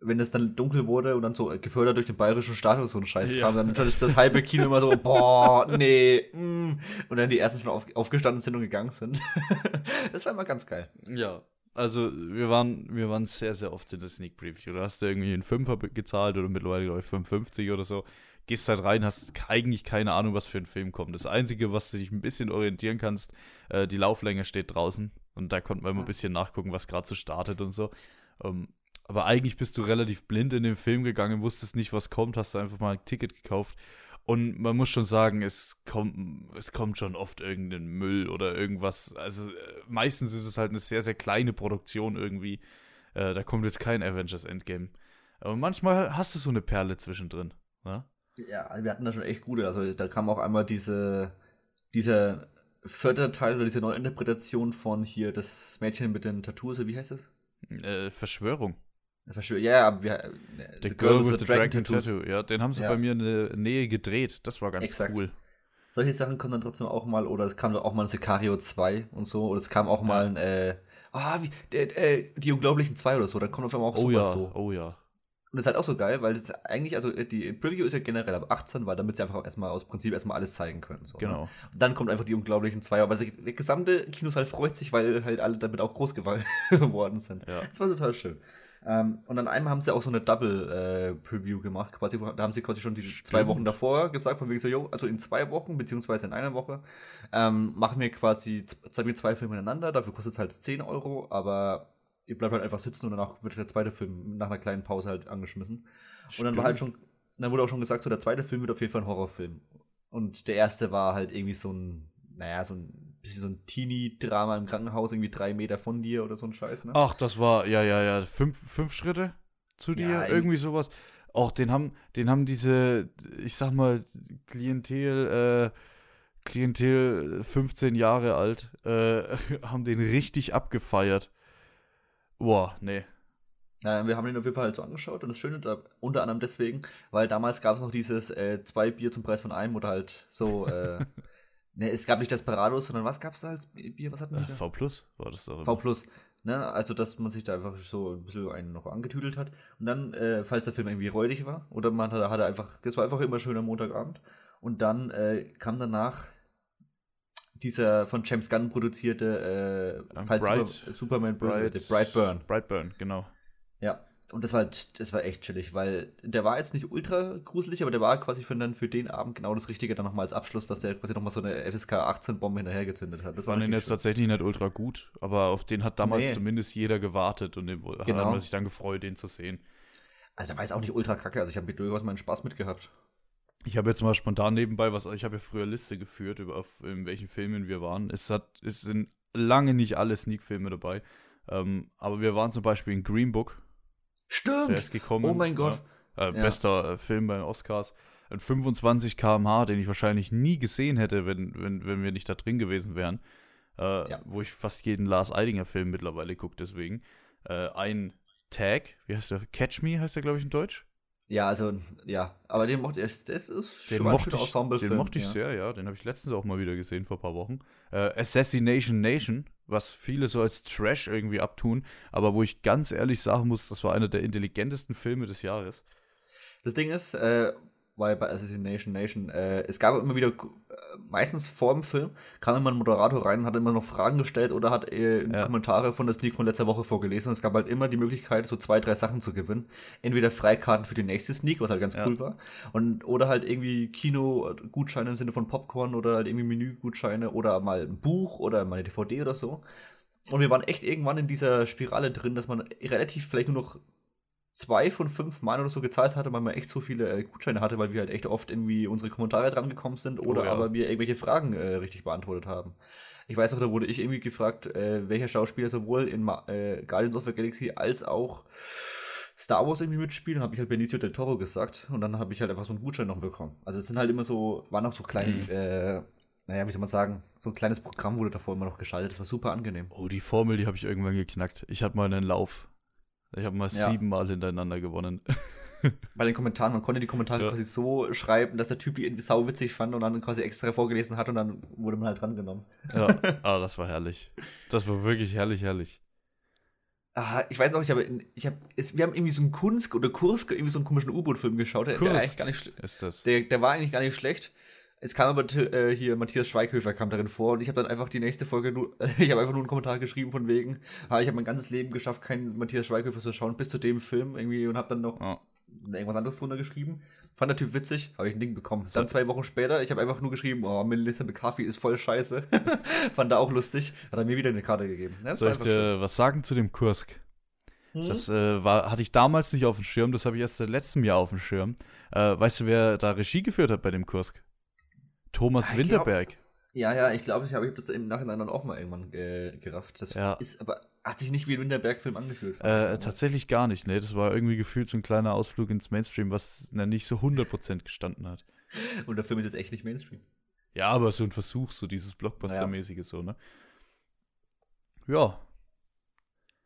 wenn es dann dunkel wurde und dann so gefördert durch den bayerischen Staat oder so ein Scheiß Ja. kam, dann schon ist das halbe Kino immer so, boah, nee, mm. und dann die ersten schon auf, aufgestanden sind und gegangen sind. das war immer ganz geil. Ja. Also wir waren, wir waren sehr, sehr oft in der Sneak Preview. Du hast irgendwie einen Fünfer gezahlt oder mittlerweile, glaube ich, 55 oder so. Gehst halt rein, hast eigentlich keine Ahnung, was für ein Film kommt. Das Einzige, was du dich ein bisschen orientieren kannst, äh, die Lauflänge steht draußen. Und da konnte man immer ein bisschen nachgucken, was gerade so startet und so. Ähm, aber eigentlich bist du relativ blind in den Film gegangen, wusstest nicht, was kommt, hast du einfach mal ein Ticket gekauft. Und man muss schon sagen, es kommt, es kommt schon oft irgendein Müll oder irgendwas. Also äh, meistens ist es halt eine sehr, sehr kleine Produktion irgendwie. Äh, da kommt jetzt kein Avengers Endgame. Aber manchmal hast du so eine Perle zwischendrin. Ne? Ja, wir hatten da schon echt gute. Also da kam auch einmal diese, dieser vierte Teil oder diese Neuinterpretation von hier das Mädchen mit den Tattoos, oder wie heißt das? Äh, Verschwörung. Verschwör- Ja, aber wir, äh, The, Girl, with the Dragon, Tattoo. Ja, den haben sie Ja. bei mir in der Nähe gedreht. Das war ganz Exakt. cool. Solche Sachen kommen dann trotzdem auch mal, oder es kam auch mal ein Sicario 2 und so, oder es kam auch mal ein, äh, ah, wie, der, äh, die Unglaublichen 2 oder so, dann kommt auf einmal auch Oh sowas ja, so. oh ja. Und das ist halt auch so geil, weil ist eigentlich, also äh, die Preview ist ja generell ab 18, weil damit sie einfach erstmal aus Prinzip erstmal alles zeigen können. So, Genau. Ne? Und dann kommt einfach die Unglaublichen 2, aber der, gesamte Kinosaal freut sich, weil halt alle damit auch groß geworden sind. Ja. Das war total schön. Ähm, und dann einmal haben sie auch so eine Double-Preview gemacht, quasi, da haben sie quasi schon die zwei Stimmt. Wochen davor gesagt, von wegen so, jo, also in zwei Wochen, beziehungsweise in einer Woche, ähm, machen wir quasi, z- zeigen wir zwei Filme ineinander, dafür kostet es halt 10 Euro, aber ihr bleibt halt einfach sitzen und danach wird der zweite Film nach einer kleinen Pause halt angeschmissen. Und dann war halt schon, dann wurde auch schon gesagt, so der zweite Film wird auf jeden Fall ein Horrorfilm. Und der erste war halt irgendwie so ein, naja, so ein bisschen so ein Teenie-Drama im Krankenhaus, irgendwie drei Meter von dir oder so ein Scheiß, ne? Ach, das war, ja, ja, ja, fünf, fünf Schritte zu dir, Ja, irgendwie sowas. Auch den haben, den haben diese, ich sag mal, Klientel, äh, Klientel 15 Jahre alt, äh, haben den richtig abgefeiert. Boah, nee. Ja, wir haben den auf jeden Fall halt so angeschaut und das Schöne da, unter anderem deswegen, weil damals gab es noch dieses äh, zwei Bier zum Preis von einem oder halt so, äh, ne, es gab nicht Desperados, sondern was gab es da als Bier? Was hatten wir Äh, da? V Plus war das doch. V Plus. Ne? Also, dass man sich da einfach so ein bisschen einen noch angetüdelt hat. Und dann, äh, falls der Film irgendwie räudig war, oder man hat, hat er einfach, das war einfach immer schön am Montagabend. Und dann äh, kam danach dieser von James Gunn produzierte äh, Ähm, falls Bright- Super, Superman Bright, wird, Brightburn. Brightburn, genau. Ja. Und das war, halt- das war echt chillig, weil der war jetzt nicht ultra gruselig, aber der war quasi für, dann für den Abend genau das Richtige dann nochmal als Abschluss, dass der quasi nochmal so eine FSK 18 Bombe hinterhergezündet hat. Das war den jetzt schön. tatsächlich nicht ultra gut, aber auf den hat damals Nee. zumindest jeder gewartet und den, hat Genau. man sich dann gefreut, den zu sehen. Also der war jetzt auch nicht ultra kacke, also ich habe durchaus meinen Spaß mitgehabt. Ich habe jetzt mal spontan nebenbei was, ich habe ja früher Liste geführt, über auf, in welchen Filmen wir waren. Es, hat, es sind lange nicht alle Sneak-Filme dabei. Ähm, aber wir waren zum Beispiel in Green Book, der Stimmt! ist gekommen. Oh mein Gott. Ja. Äh, Ja. Bester äh, Film bei den Oscars. Ein 25 km/h, den ich wahrscheinlich nie gesehen hätte, wenn, wenn, wenn wir nicht da drin gewesen wären. Äh, Ja. Wo ich fast jeden Lars Eidinger Film mittlerweile gucke, deswegen. Äh, ein Tag, wie heißt der? Catch Me heißt der, glaube ich, in Deutsch. Ja, also, ja. Aber den mochte ich, das ist Den schon ein mochte schöner ich, Ensemble-Film. den mochte ich ja. sehr, ja. Den habe ich letztens auch mal wieder gesehen, vor ein paar Wochen. Äh, Assassination Nation, was viele so als Trash irgendwie abtun, aber wo ich ganz ehrlich sagen muss, das war einer der intelligentesten Filme des Jahres. Das Ding ist, äh, weil bei Assassination Nation, äh, es gab immer wieder, äh, meistens vor dem Film, kam immer ein Moderator rein und hat immer noch Fragen gestellt oder hat äh, Ja. Kommentare von der Sneak von letzter Woche vorgelesen. Und es gab halt immer die Möglichkeit, so zwei, drei Sachen zu gewinnen. Entweder Freikarten für die nächste Sneak, was halt ganz Ja. cool war, und, oder halt irgendwie Kino-Gutscheine im Sinne von Popcorn oder halt irgendwie Menü-Gutscheine oder mal ein Buch oder mal eine DVD oder so. Und wir waren echt irgendwann in dieser Spirale drin, dass man relativ vielleicht nur noch zwei von fünf Mal oder so gezahlt hatte, weil man echt so viele äh, Gutscheine hatte, weil wir halt echt oft irgendwie unsere Kommentare dran gekommen sind oder Oh ja. aber wir irgendwelche Fragen äh, richtig beantwortet haben. Ich weiß noch, da wurde ich irgendwie gefragt, äh, welcher Schauspieler sowohl in Ma äh, Guardians of the Galaxy als auch Star Wars irgendwie mitspielt und habe ich halt Benicio del Toro gesagt und dann habe ich halt einfach so einen Gutschein noch bekommen. Also es sind halt immer so, waren auch so kleine, Mhm. äh, naja, wie soll man sagen, so ein kleines Programm wurde davor immer noch geschaltet, das war super angenehm. Oh, die Formel, die habe ich irgendwann geknackt. Ich hatte mal einen Lauf. Ich habe mal Ja. siebenmal hintereinander gewonnen. bei den Kommentaren, man konnte die Kommentare Ja. quasi so schreiben, dass der Typ die irgendwie sauwitzig fand und dann quasi extra vorgelesen hat und dann wurde man halt drangenommen. ja, ah, das war herrlich. Das war wirklich herrlich, herrlich. Ah, ich weiß noch, ich habe, ich habe, es, wir haben irgendwie so einen Kunst oder Kursk, irgendwie so einen komischen U-Boot-Film geschaut, der, der Kursk. eigentlich gar nicht, Ist das? der, der war eigentlich gar nicht schlecht. Es kam aber äh, hier Matthias Schweighöfer kam darin vor und ich habe dann einfach die nächste Folge nur, ich habe einfach nur einen Kommentar geschrieben von wegen, ah, ich habe mein ganzes Leben geschafft, keinen Matthias Schweighöfer zu schauen bis zu dem Film irgendwie und habe dann noch Ja. irgendwas anderes drunter geschrieben. Fand der Typ witzig, habe ich ein Ding bekommen. Dann zwei Wochen später, ich habe einfach nur geschrieben, oh, Melissa McCarthy ist voll scheiße. Fand er auch lustig, hat er mir wieder eine Karte gegeben. Ja, das Soll ich dir was sagen zu dem Kursk? schön. Das äh, war, hatte ich damals nicht auf dem Schirm, das habe ich erst seit letztem Jahr auf dem Schirm. Äh, weißt du, wer da Regie geführt hat bei dem Kursk? Thomas Ja, ich glaub- Winterberg. Ja, ja, ich glaube, ich habe hab das im Nachhinein dann auch mal irgendwann äh, gerafft. Das Ja. ist aber, hat sich nicht wie ein Winterberg-Film angefühlt. Äh, tatsächlich gar nicht, ne? Das war irgendwie gefühlt so ein kleiner Ausflug ins Mainstream, was na, nicht so 100% gestanden hat. Und der Film ist jetzt echt nicht Mainstream. Ja, aber so ein Versuch, so dieses Blockbuster-mäßige so, ne? Ja,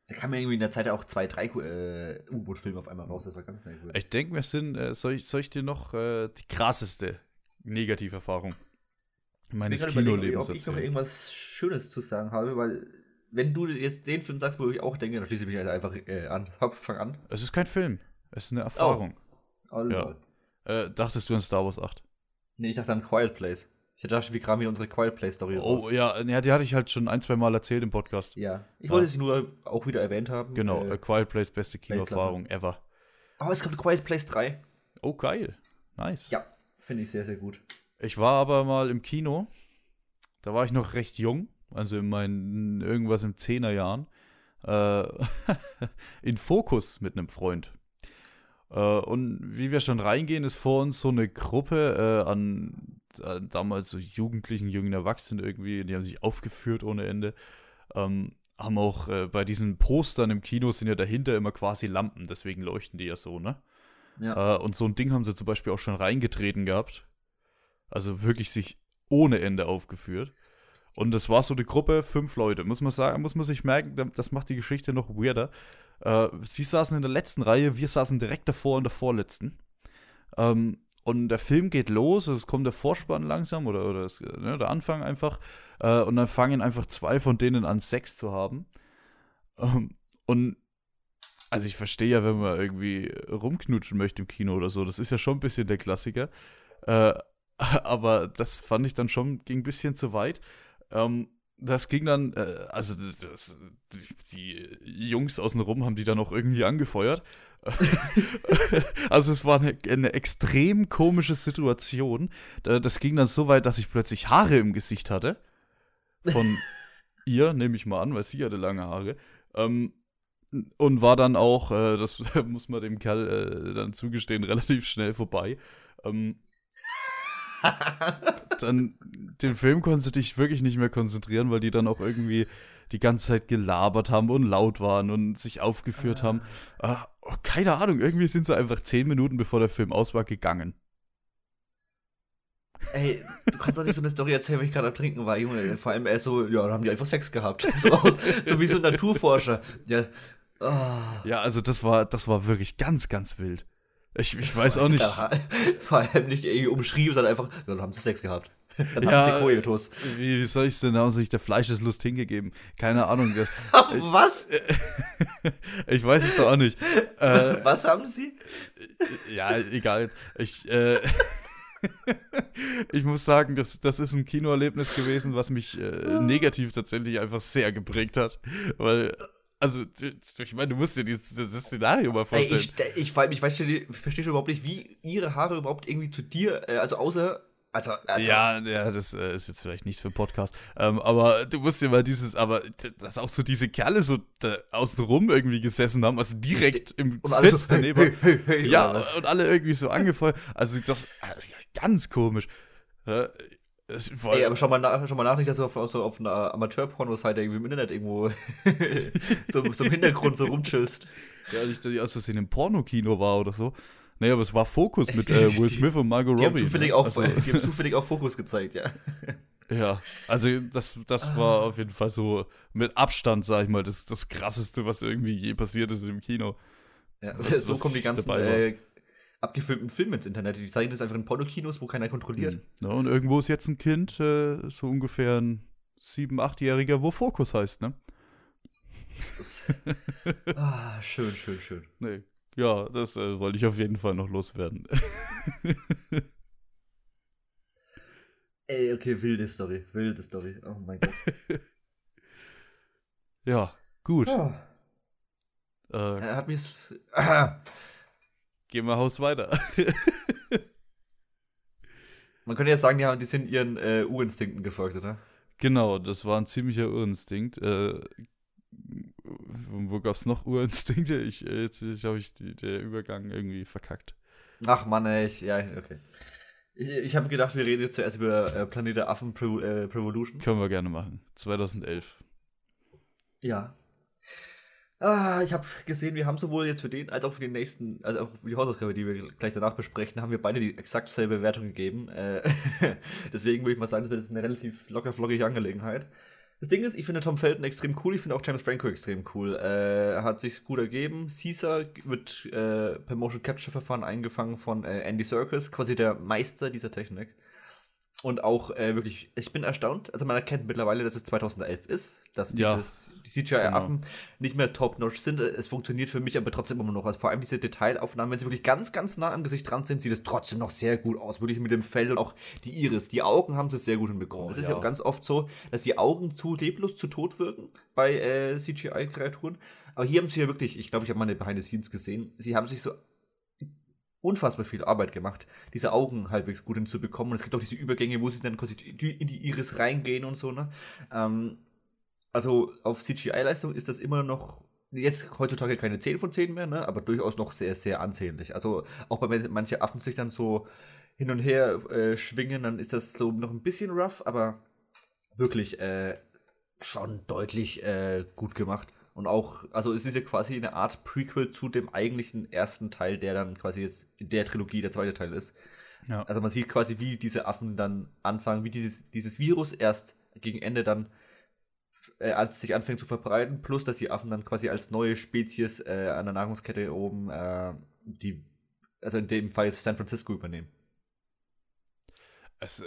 Da kamen ja irgendwie in der Zeit auch zwei, drei äh, U-Boot-Filme auf einmal raus. Das war ganz merkwürdig. ich denke, wir sind, äh, soll, ich, soll ich dir noch äh, die krasseste Negativerfahrung meines bin gerade überlegen, Kinolebens ob ich noch erzählen? irgendwas Schönes zu sagen habe, weil wenn du jetzt den Film sagst, wo ich auch denke, dann schließe ich mich halt einfach äh, an. Fang an. Es ist kein Film, es ist eine Erfahrung. Oh, Ja. Äh, dachtest du an Star Wars 8? Nee, ich dachte an Quiet Place. Ich dachte, wir kramen hier unsere Quiet Place-Story Oh, raus. ja, ja, die hatte ich halt schon ein, zwei Mal erzählt im Podcast. Ja. Ich Ja. wollte sie nur auch wieder erwähnt haben. Genau, Äh, Quiet Place, beste Kinoerfahrung ever. aber es kommt Quiet Place 3. Oh, geil. Nice. Ja, finde ich sehr, sehr gut. Ich war aber mal im Kino. Da war ich noch recht jung, also in meinen irgendwas im Zehnerjahren. Äh, in Fokus mit einem Freund. Äh, und wie wir schon reingehen, ist vor uns so eine Gruppe äh, an, äh, damals so Jugendlichen, jungen Erwachsenen irgendwie, die haben sich aufgeführt ohne Ende. Ähm, haben auch äh, bei diesen Postern im Kino sind ja dahinter immer quasi Lampen, deswegen leuchten die ja so, ne? Ja. Äh, und so ein Ding haben sie zum Beispiel auch schon reingetreten gehabt. Also wirklich sich ohne Ende aufgeführt. Und das war so eine Gruppe, fünf Leute. Muss man sagen, muss man sich merken, das macht die Geschichte noch weirder. Äh, sie saßen in der letzten Reihe, wir saßen direkt davor in der vorletzten. Ähm, und der Film geht los, es kommt der Vorspann langsam oder, oder das, ne, der Anfang einfach. Äh, und dann fangen einfach zwei von denen an, Sex zu haben. Ähm, und also ich verstehe ja, wenn man irgendwie rumknutschen möchte im Kino oder so, das ist ja schon ein bisschen der Klassiker. Äh, aber das fand ich dann schon, ging ein bisschen zu weit. Ähm, das ging dann, äh, also das, das, die Jungs außenrum haben die dann auch irgendwie angefeuert. also es war eine, eine, extrem komische Situation. Das ging dann so weit, dass ich plötzlich Haare im Gesicht hatte. Von ihr, nehme ich mal an, weil sie hatte lange Haare. Ähm, und war dann auch, äh, das muss man dem Kerl äh, dann zugestehen, relativ schnell vorbei. Ähm, dann den Film konntest du dich wirklich nicht mehr konzentrieren, weil die dann auch irgendwie die ganze Zeit gelabert haben und laut waren und sich aufgeführt ah. haben. Ah, oh, keine Ahnung, irgendwie sind sie einfach zehn Minuten bevor der Film aus war gegangen. Ey, du kannst doch nicht so eine Story erzählen, wenn ich gerade am Trinken war, Junge. Vor allem er so, ja, dann haben die einfach Sex gehabt. So, so wie so ein Naturforscher. Ja, oh. ja, also das war, das war wirklich ganz, ganz wild. Ich, ich weiß auch nicht. Vor allem nicht irgendwie umschrieben, sondern einfach, dann haben sie Sex gehabt. Dann ja, haben sie Koitus. Wie, wie soll ich es denn? Da haben sie sich der Fleischeslust hingegeben. Keine Ahnung. Das, ich, Was? ich weiß es doch auch nicht. Äh, Was haben sie? Ja, egal. Ich, äh, ich muss sagen, das, das ist ein Kinoerlebnis gewesen, was mich äh, negativ tatsächlich einfach sehr geprägt hat. Weil also, ich meine, du musst dir dieses, dieses Szenario mal vorstellen. Ey, ich, ich, ich, weiß, ich verstehe schon überhaupt nicht, wie ihre Haare überhaupt irgendwie zu dir, äh, also außer also, also, ja, ja, das äh, ist jetzt vielleicht nicht für Podcast. Ähm, aber du musst dir mal dieses, aber dass auch so diese Kerle so da außenrum irgendwie gesessen haben, also direkt im Sitz so, daneben. Hey, hey, hey, ja, und alle irgendwie so angefeuert. Also das äh, ganz komisch. Ja, Ey, aber schau mal, nach, schau mal nach, nicht, dass du auf, so auf einer Amateur-Porno-Seite irgendwie im Internet irgendwo so, so, im Hintergrund so rumchillst. Ja, nicht, dass ich aus Versehen im Pornokino war oder so. Naja, aber es war Fokus mit äh, Will Smith und Margot die Robbie. Haben zufällig ne? auch, also, die haben zufällig auch Fokus gezeigt, ja. Ja, also das, das ah. war auf jeden Fall so mit Abstand, sag ich mal, das, das krasseste, was irgendwie je passiert ist im Kino. Ja, was, so kommen die ganzen äh, abgefilmten Filme ins Internet. Die zeigen das einfach in Pornokinos, wo keiner kontrolliert. Hm. Ja, und irgendwo ist jetzt ein Kind, äh, so ungefähr ein sieben-, achtjähriger, wo Fokus heißt, ne? ah, schön, schön, schön. Nee, ja, das äh, wollte ich auf jeden Fall noch loswerden. Ey, okay, wilde Story, wilde Story. Oh mein Gott. ja, gut. Oh. Äh, er hat mich. Gehen wir Haus weiter. Man könnte ja sagen, ja, die sind ihren äh, Urinstinkten gefolgt, oder? Genau, das war ein ziemlicher Urinstinkt. Äh, wo gab es noch Urinstinkte? Ich, äh, jetzt, jetzt habe ich die, der Übergang irgendwie verkackt. Ach Mann, ey, ich, ja, okay. Ich, ich habe gedacht, wir reden jetzt zuerst über äh, Planet der Affen Pro, äh, Prevolution. Können wir gerne machen. 2011. Ja. Ah, ich habe gesehen, wir haben sowohl jetzt für den als auch für den nächsten, also auch für die Hausaufgabe, die wir gleich danach besprechen, haben wir beide die exakt selbe Wertung gegeben. Äh, deswegen würde ich mal sagen, das wird eine relativ locker flockige Angelegenheit. Das Ding ist, ich finde Tom Felton extrem cool, ich finde auch James Franco extrem cool. Äh, hat sich gut ergeben. Caesar wird äh, per Motion Capture Verfahren eingefangen von äh, Andy Serkis, quasi der Meister dieser Technik. Und auch äh, wirklich, ich bin erstaunt. Also man erkennt mittlerweile, dass es 2011 ist, dass ja, dieses, die CGI-Affen genau. nicht mehr top-notch sind. Es funktioniert für mich aber trotzdem immer noch. Also vor allem diese Detailaufnahmen, wenn sie wirklich ganz, ganz nah am Gesicht dran sind, sieht es trotzdem noch sehr gut aus. Wirklich mit dem Fell und auch die Iris. Die Augen haben sie sehr gut hinbekommen. Oh, es ist ja. ja ganz oft so, dass die Augen zu leblos, zu tot wirken bei äh, CGI-Kreaturen. Aber hier haben sie ja wirklich, ich glaube, ich habe mal eine Behind the Scenes gesehen, sie haben sich so unfassbar viel Arbeit gemacht, diese Augen halbwegs gut hinzubekommen. Und es gibt auch diese Übergänge, wo sie dann quasi in die Iris reingehen und so, ne? Ähm, also auf CGI-Leistung ist das immer noch jetzt heutzutage keine 10 von 10 mehr, ne? aber durchaus noch sehr, sehr ansehnlich. Also auch bei manche Affen sich dann so hin und her äh, schwingen, dann ist das so noch ein bisschen rough, aber wirklich äh, schon deutlich äh, gut gemacht. Und auch, also es ist ja quasi eine Art Prequel zu dem eigentlichen ersten Teil, der dann quasi jetzt in der Trilogie der zweite Teil ist. Ja. Also man sieht quasi, wie diese Affen dann anfangen, wie dieses, dieses Virus erst gegen Ende dann äh, sich anfängt zu verbreiten, plus dass die Affen dann quasi als neue Spezies äh, an der Nahrungskette oben äh, die, also in dem Fall jetzt San Francisco übernehmen. Es,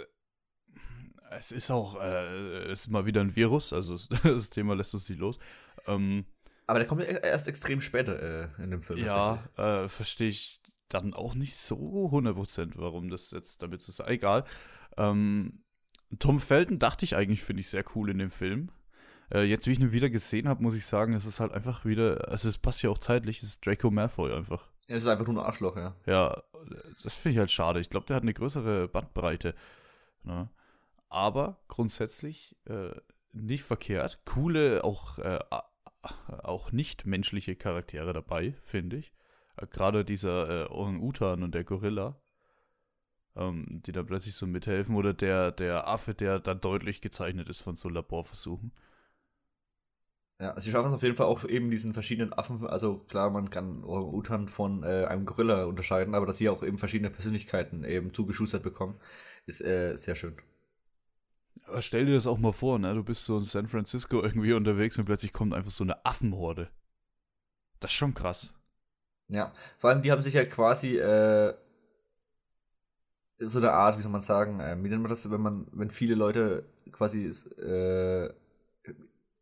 es ist auch, äh, es ist mal wieder ein Virus, also das Thema lässt uns nicht los. Ähm, Aber der kommt erst extrem später äh, in dem Film. Ja, äh, verstehe ich dann auch nicht so 100%, warum das jetzt damit ist. Egal. Ähm, Tom Felton dachte ich eigentlich, finde ich sehr cool in dem Film. Äh, jetzt, wie ich ihn wieder gesehen habe, muss ich sagen, es ist halt einfach wieder, also es passt ja auch zeitlich, es ist Draco Malfoy einfach. Es ist einfach nur ein Arschloch, ja. Ja, das finde ich halt schade. Ich glaube, der hat eine größere Bandbreite. Ne? Aber grundsätzlich äh, nicht verkehrt. Coole, auch, äh, auch nicht menschliche Charaktere dabei, finde ich. Äh, Gerade dieser äh, Orang-Utan und der Gorilla, ähm, die da plötzlich so mithelfen. Oder der, der Affe, der dann deutlich gezeichnet ist von so Laborversuchen. Ja, also sie schaffen es auf jeden Fall auch eben diesen verschiedenen Affen, also klar, man kann Orang-Utan von äh, einem Gorilla unterscheiden, aber dass sie auch eben verschiedene Persönlichkeiten eben zugeschustert bekommen, ist äh, sehr schön. Aber stell dir das auch mal vor, ne? Du bist so in San Francisco irgendwie unterwegs und plötzlich kommt einfach so eine Affenhorde. Das ist schon krass. Ja, vor allem die haben sich ja quasi äh, so eine Art, wie soll man sagen, äh, wie nennt man das, wenn man, wenn viele Leute quasi äh,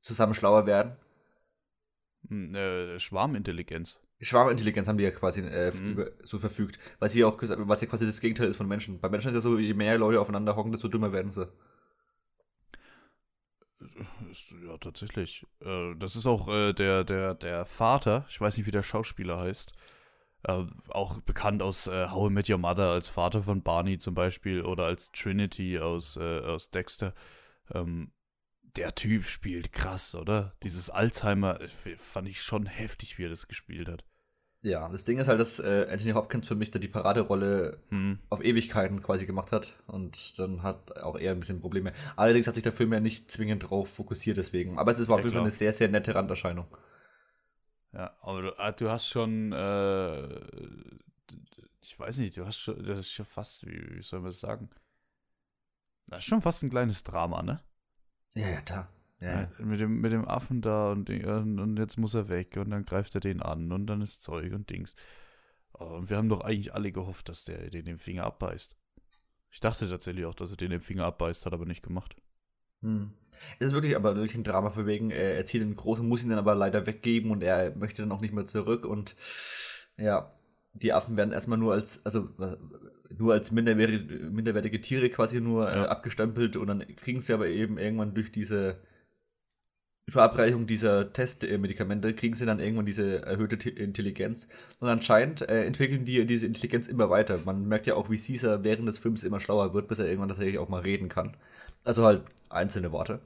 zusammen schlauer werden. Hm, äh, Schwarmintelligenz. Schwarmintelligenz haben die ja quasi äh, mhm. so verfügt. Weil sie auch, was ja quasi das Gegenteil ist von Menschen. Bei Menschen ist ja so, je mehr Leute aufeinander hocken, desto dümmer werden sie. Ja, tatsächlich. Äh, das ist auch äh, der, der, der Vater, ich weiß nicht, wie der Schauspieler heißt, äh, auch bekannt aus äh, How I Met Your Mother als Vater von Barney zum Beispiel oder als Trinity aus, aus Dexter. Ähm, der Typ spielt krass, oder? Dieses Alzheimer fand ich schon heftig, wie er das gespielt hat. Ja, das Ding ist halt, dass äh, Anthony Hopkins für mich da die Paraderolle hm. auf Ewigkeiten quasi gemacht hat und dann hat auch er ein bisschen Probleme. Allerdings hat sich der Film ja nicht zwingend drauf fokussiert deswegen. Aber es ist auf jeden Fall eine sehr, sehr nette Randerscheinung. Ja, aber du, ah, du hast schon, äh, ich weiß nicht, du hast schon, das ist schon fast, wie, wie soll man das sagen? Das ist schon fast ein kleines Drama, ne? Ja, ja, da. Ja, ja. Mit, dem, mit dem Affen da und, und jetzt muss er weg und dann greift er den an und dann ist Zeug und Dings. Und wir haben doch eigentlich alle gehofft, dass der den den Finger abbeißt. Ich dachte tatsächlich auch, dass er den den Finger abbeißt, hat aber nicht gemacht. Hm. Es ist wirklich aber wirklich ein Drama für wegen, er zieht den Großen, muss ihn dann aber leider weggeben und er möchte dann auch nicht mehr zurück und ja, die Affen werden erstmal nur als, also nur als minderwertige, minderwertige Tiere quasi nur äh, ja. äh, abgestempelt und dann kriegen sie aber eben irgendwann durch diese Verabreichung dieser Testmedikamente kriegen sie dann irgendwann diese erhöhte Intelligenz. Und anscheinend äh, entwickeln die diese Intelligenz immer weiter. Man merkt ja auch, wie Caesar während des Films immer schlauer wird, bis er irgendwann tatsächlich auch mal reden kann. Also halt einzelne Worte.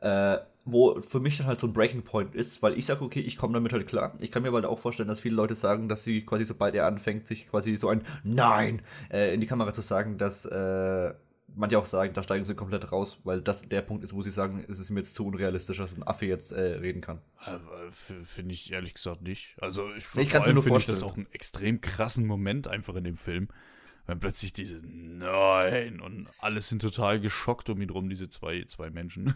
Äh, wo für mich dann halt so ein Breaking Point ist, weil ich sage, okay, ich komme damit halt klar. Ich kann mir aber auch vorstellen, dass viele Leute sagen, dass sie quasi, sobald er anfängt, sich quasi so ein Nein äh, in die Kamera zu sagen, dass äh, manche auch sagen, da steigen sie komplett raus, weil das der Punkt ist, wo sie sagen, es ist mir jetzt zu unrealistisch, dass ein Affe jetzt äh, reden kann. Finde ich ehrlich gesagt nicht. Also ich, ich kann mir nur vorstellen. Ich das auch einen extrem krassen Moment einfach in dem Film. Wenn plötzlich diese Nein und alle sind total geschockt um ihn rum, diese zwei, zwei Menschen.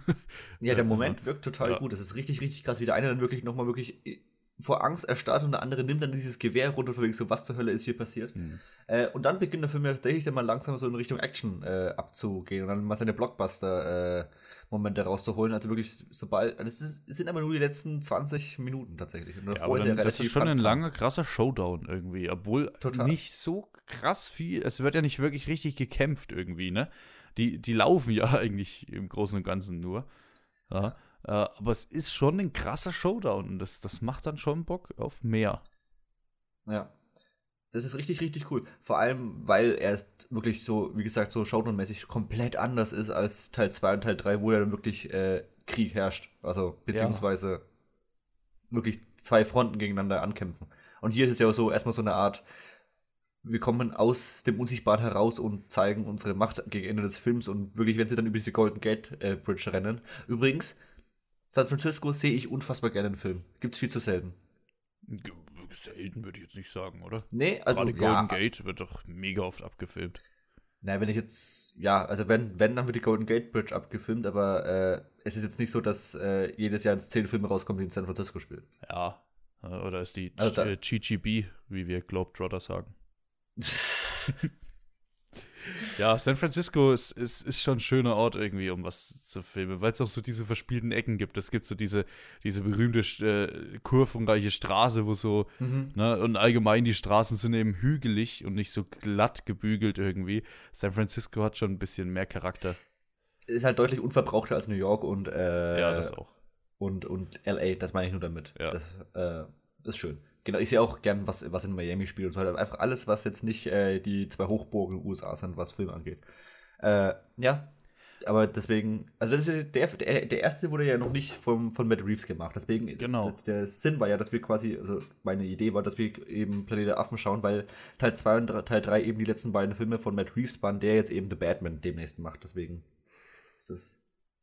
Ja, der Moment wirkt total ja. gut. Das ist richtig, richtig krass, wie der eine dann wirklich nochmal wirklich vor Angst erstarrt und der andere nimmt dann dieses Gewehr runter und so, was zur Hölle ist hier passiert. Mhm. Äh, und dann beginnt der Film ja tatsächlich dann mal langsam so in Richtung Action äh, abzugehen und dann mal seine Blockbuster-Momente äh, rauszuholen. Also wirklich, sobald, das, ist, das sind aber nur die letzten 20 Minuten tatsächlich. Und ja, aber dann, das ist schon ein langer, krasser Showdown irgendwie, obwohl Total. nicht so krass viel, es wird ja nicht wirklich richtig gekämpft irgendwie, ne? Die, die laufen ja eigentlich im Großen und Ganzen nur. Ja. Äh, aber es ist schon ein krasser Showdown und das, das macht dann schon Bock auf mehr. Ja. Das ist richtig, richtig cool. Vor allem, weil er ist wirklich so, wie gesagt, so Showdown-mäßig komplett anders ist als Teil 2 und Teil 3, wo ja dann wirklich äh, Krieg herrscht. Also, beziehungsweise ja. wirklich zwei Fronten gegeneinander ankämpfen. Und hier ist es ja so erstmal so eine Art, wir kommen aus dem Unsichtbaren heraus und zeigen unsere Macht gegen Ende des Films und wirklich, wenn sie dann über diese Golden Gate äh, Bridge rennen. Übrigens, San Francisco sehe ich unfassbar gerne einen Film. Gibt's viel zu selten. Selten würde ich jetzt nicht sagen, oder? Nee, also Gerade Golden ja, Gate wird doch mega oft abgefilmt. Na, wenn ich jetzt, ja, also wenn, wenn, dann wird die Golden Gate Bridge abgefilmt, aber äh, es ist jetzt nicht so, dass äh, jedes Jahr zehn Filme rauskommen, die in San Francisco spielen. Ja. Äh, Oder ist die Also da- äh, GGB, wie wir Globetrotter sagen. Ja, San Francisco ist, ist, ist schon ein schöner Ort irgendwie, um was zu filmen, weil es auch so diese verspielten Ecken gibt. Es gibt so diese, diese berühmte äh, kurvenreiche Straße, wo so, mhm. ne, und allgemein die Straßen sind eben hügelig und nicht so glatt gebügelt irgendwie. San Francisco hat schon ein bisschen mehr Charakter. Ist halt deutlich unverbrauchter als New York und, äh, ja, das auch. und, und LA, das meine ich nur damit. Ja. Das äh, ist schön. Genau, ich sehe auch gern, was, was in Miami spielt und so weiter. Einfach alles, was jetzt nicht äh, die zwei Hochburgen in den USA sind, was Film angeht. Äh, ja, aber deswegen, also das ist der, der, der erste wurde ja noch nicht vom, von Matt Reeves gemacht. Deswegen, Genau. der, der Sinn war ja, dass wir quasi, also meine Idee war, dass wir eben Planet der Affen schauen, weil Teil 2 und Teil 3 eben die letzten beiden Filme von Matt Reeves waren, der jetzt eben The Batman demnächst macht. Deswegen ist das.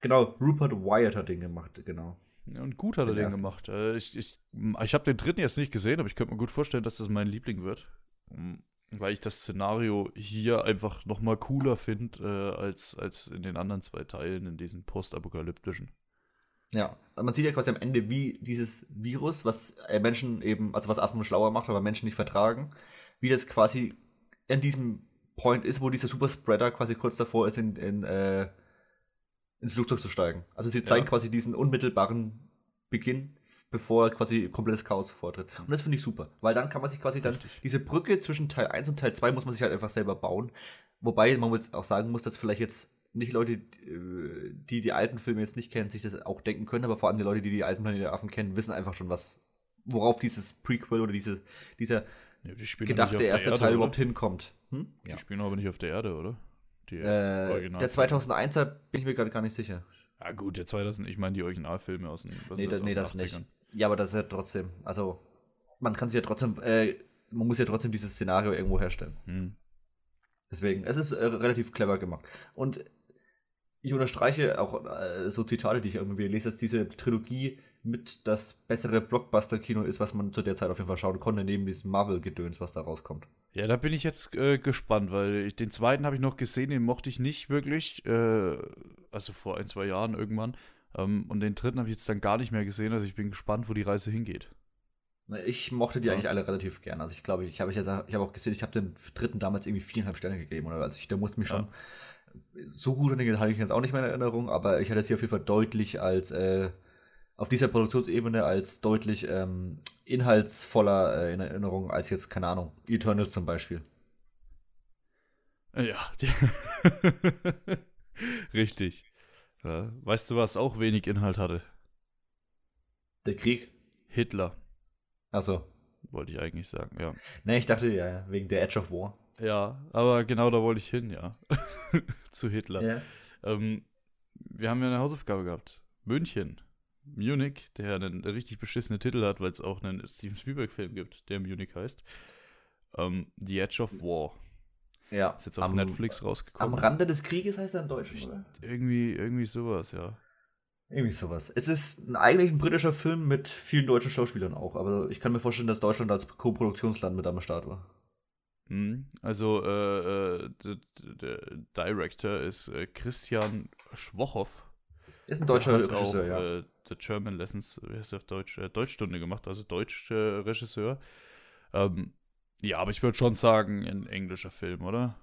Genau, Rupert Wyatt hat den gemacht, genau. Und gut hat er Den den gemacht. Äh, ich ich, ich habe den dritten jetzt nicht gesehen, aber ich könnte mir gut vorstellen, dass das mein Liebling wird. Mm, Weil ich das Szenario hier einfach noch mal cooler finde äh, als, als in den anderen zwei Teilen, in diesen postapokalyptischen. Ja, man sieht ja quasi am Ende, wie dieses Virus, was äh, Menschen eben, also was Affen schlauer macht, aber Menschen nicht vertragen, wie das quasi an diesem Point ist, wo dieser Superspreader quasi kurz davor ist, in, in, äh, ins Flugzeug zu steigen. Also sie zeigen Ja. quasi diesen unmittelbaren Beginn, bevor quasi komplettes Chaos vortritt. Und das finde ich super, weil dann kann man sich quasi dann Richtig. diese Brücke zwischen Teil 1 und Teil 2 muss man sich halt einfach selber bauen. Wobei man muss auch sagen muss, dass vielleicht jetzt nicht Leute, äh, die die alten Filme jetzt nicht kennen, sich das auch denken können, aber vor allem die Leute, die die alten Planet der Affen kennen, wissen einfach schon, was, worauf dieses Prequel oder diese, dieser Ja, die gedachte erste Erde, Teil oder? überhaupt hinkommt. Hm? Die spielen aber nicht auf der Erde, oder? Die Äh, der 2001er bin ich mir gerade gar nicht sicher. Ja, gut, der 2000, ich meine die Originalfilme aus den was Nee, das, nee, das nicht. 80ern. Ja, aber das ist ja trotzdem, also man kann sich ja trotzdem, äh, man muss ja trotzdem dieses Szenario irgendwo herstellen. Hm. Deswegen, es ist äh, relativ clever gemacht. Und ich unterstreiche auch äh, so Zitate, die ich irgendwie lese, dass diese Trilogie mit das bessere Blockbuster-Kino ist, was man zu der Zeit auf jeden Fall schauen konnte, neben diesem Marvel-Gedöns, was da rauskommt. Ja, da bin ich jetzt äh, gespannt, weil ich, den zweiten habe ich noch gesehen, den mochte ich nicht wirklich. Äh, also vor ein, zwei Jahren irgendwann. Ähm, und den dritten habe ich jetzt dann gar nicht mehr gesehen. Also ich bin gespannt, wo die Reise hingeht. Ich mochte die Ja. eigentlich alle relativ gern. Also ich glaube, ich habe ich, ja- habe auch gesehen, ich habe dem dritten damals irgendwie viereinhalb Sterne gegeben. Oder also ich, der musste mich schon. So gut an den hatte ich jetzt auch nicht mehr in Erinnerung, aber ich hatte sie auf jeden Fall deutlich als äh, auf dieser Produktionsebene als deutlich ähm, inhaltsvoller äh, in Erinnerung als jetzt, keine Ahnung, Eternals zum Beispiel. Ja, richtig. Ja. Weißt du, was auch wenig Inhalt hatte? Der Krieg? Hitler, Achso. wollte ich eigentlich sagen, ja. Ne, ich dachte ja, ja, wegen der Edge of War. Ja, aber genau da wollte ich hin, ja. Zu Hitler. Ja. Ähm, wir haben ja eine Hausaufgabe gehabt. München. Munich, der einen richtig beschissenen Titel hat, weil es auch einen Steven Spielberg-Film gibt, der Munich heißt. Ähm, The Edge of War. ja. Ist jetzt auf am, Netflix Am rausgekommen. Rande des Krieges heißt er im Deutschen, oder? Irgendwie, irgendwie sowas, ja. Irgendwie sowas. Es ist ein, eigentlich ein britischer Film mit vielen deutschen Schauspielern auch, aber ich kann mir vorstellen, dass Deutschland als Co-Produktionsland mit am Start war. Mhm. Also, äh, äh, der, Director ist äh, Christian Schwochow. Ist ein deutscher Regisseur, ja. The German Lessons, wie heißt der auf Deutsch? Äh, Deutschstunde gemacht, also deutscher äh, Regisseur. Ähm, ja, aber ich würde schon sagen, ein englischer Film, oder?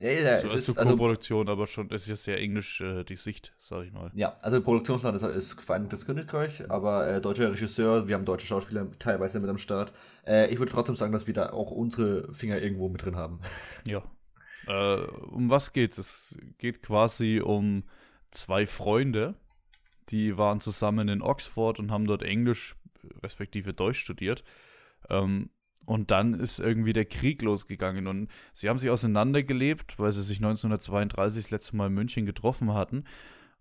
Ja, ja, ja so es ist ist, also, Co-Produktion, aber schon, es ist ja sehr englisch, äh, die Sicht, sag ich mal. ja, also Produktionsland ist, ist Vereinigtes Königreich, aber äh, deutscher Regisseur, wir haben deutsche Schauspieler teilweise mit am Start. Äh, ich würde trotzdem sagen, dass wir da auch unsere Finger irgendwo mit drin haben. Ja. Äh, um was geht es? Es geht quasi um zwei Freunde, die waren zusammen in Oxford und haben dort Englisch respektive Deutsch studiert. Ähm, und dann ist irgendwie der Krieg losgegangen und sie haben sich auseinandergelebt, weil sie sich 1932 das letzte Mal in München getroffen hatten.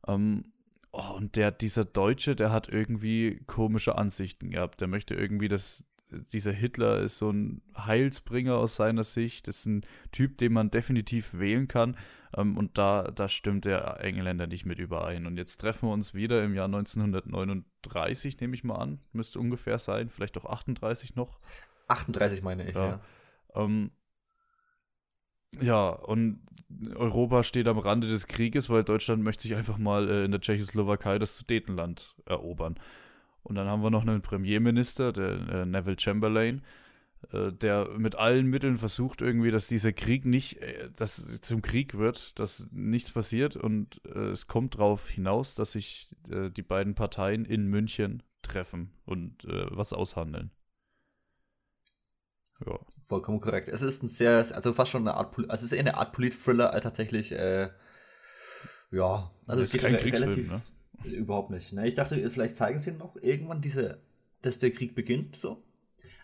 Ähm, oh, und der, dieser Deutsche, der hat irgendwie komische Ansichten gehabt. Der möchte irgendwie, dass dieser Hitler ist so ein Heilsbringer aus seiner Sicht, ist ein Typ, den man definitiv wählen kann. Ähm, und da, da stimmt der Engländer nicht mit überein. Und jetzt treffen wir uns wieder im Jahr 1939, nehme ich mal an. Müsste ungefähr sein, vielleicht auch 38 noch. 38 meine ich, Ja. ja. Ähm, Ja, und Europa steht am Rande des Krieges, weil Deutschland möchte sich einfach mal äh, in der Tschechoslowakei das Sudetenland erobern. Und dann haben wir noch einen Premierminister, der äh, Neville Chamberlain, äh, der mit allen Mitteln versucht irgendwie, dass dieser Krieg nicht, äh, dass zum Krieg wird, dass nichts passiert und äh, es kommt darauf hinaus, dass sich äh, die beiden Parteien in München treffen und was aushandeln. Ja. Vollkommen korrekt. Es ist ein sehr, also fast schon eine Art, also es ist eher eine Art Polit-Thriller als tatsächlich, äh, ja, also es ist kein Kriegsfilm, relativ, ne? Überhaupt nicht. Ne? Ich dachte, vielleicht zeigen sie noch irgendwann diese, dass der Krieg beginnt, so.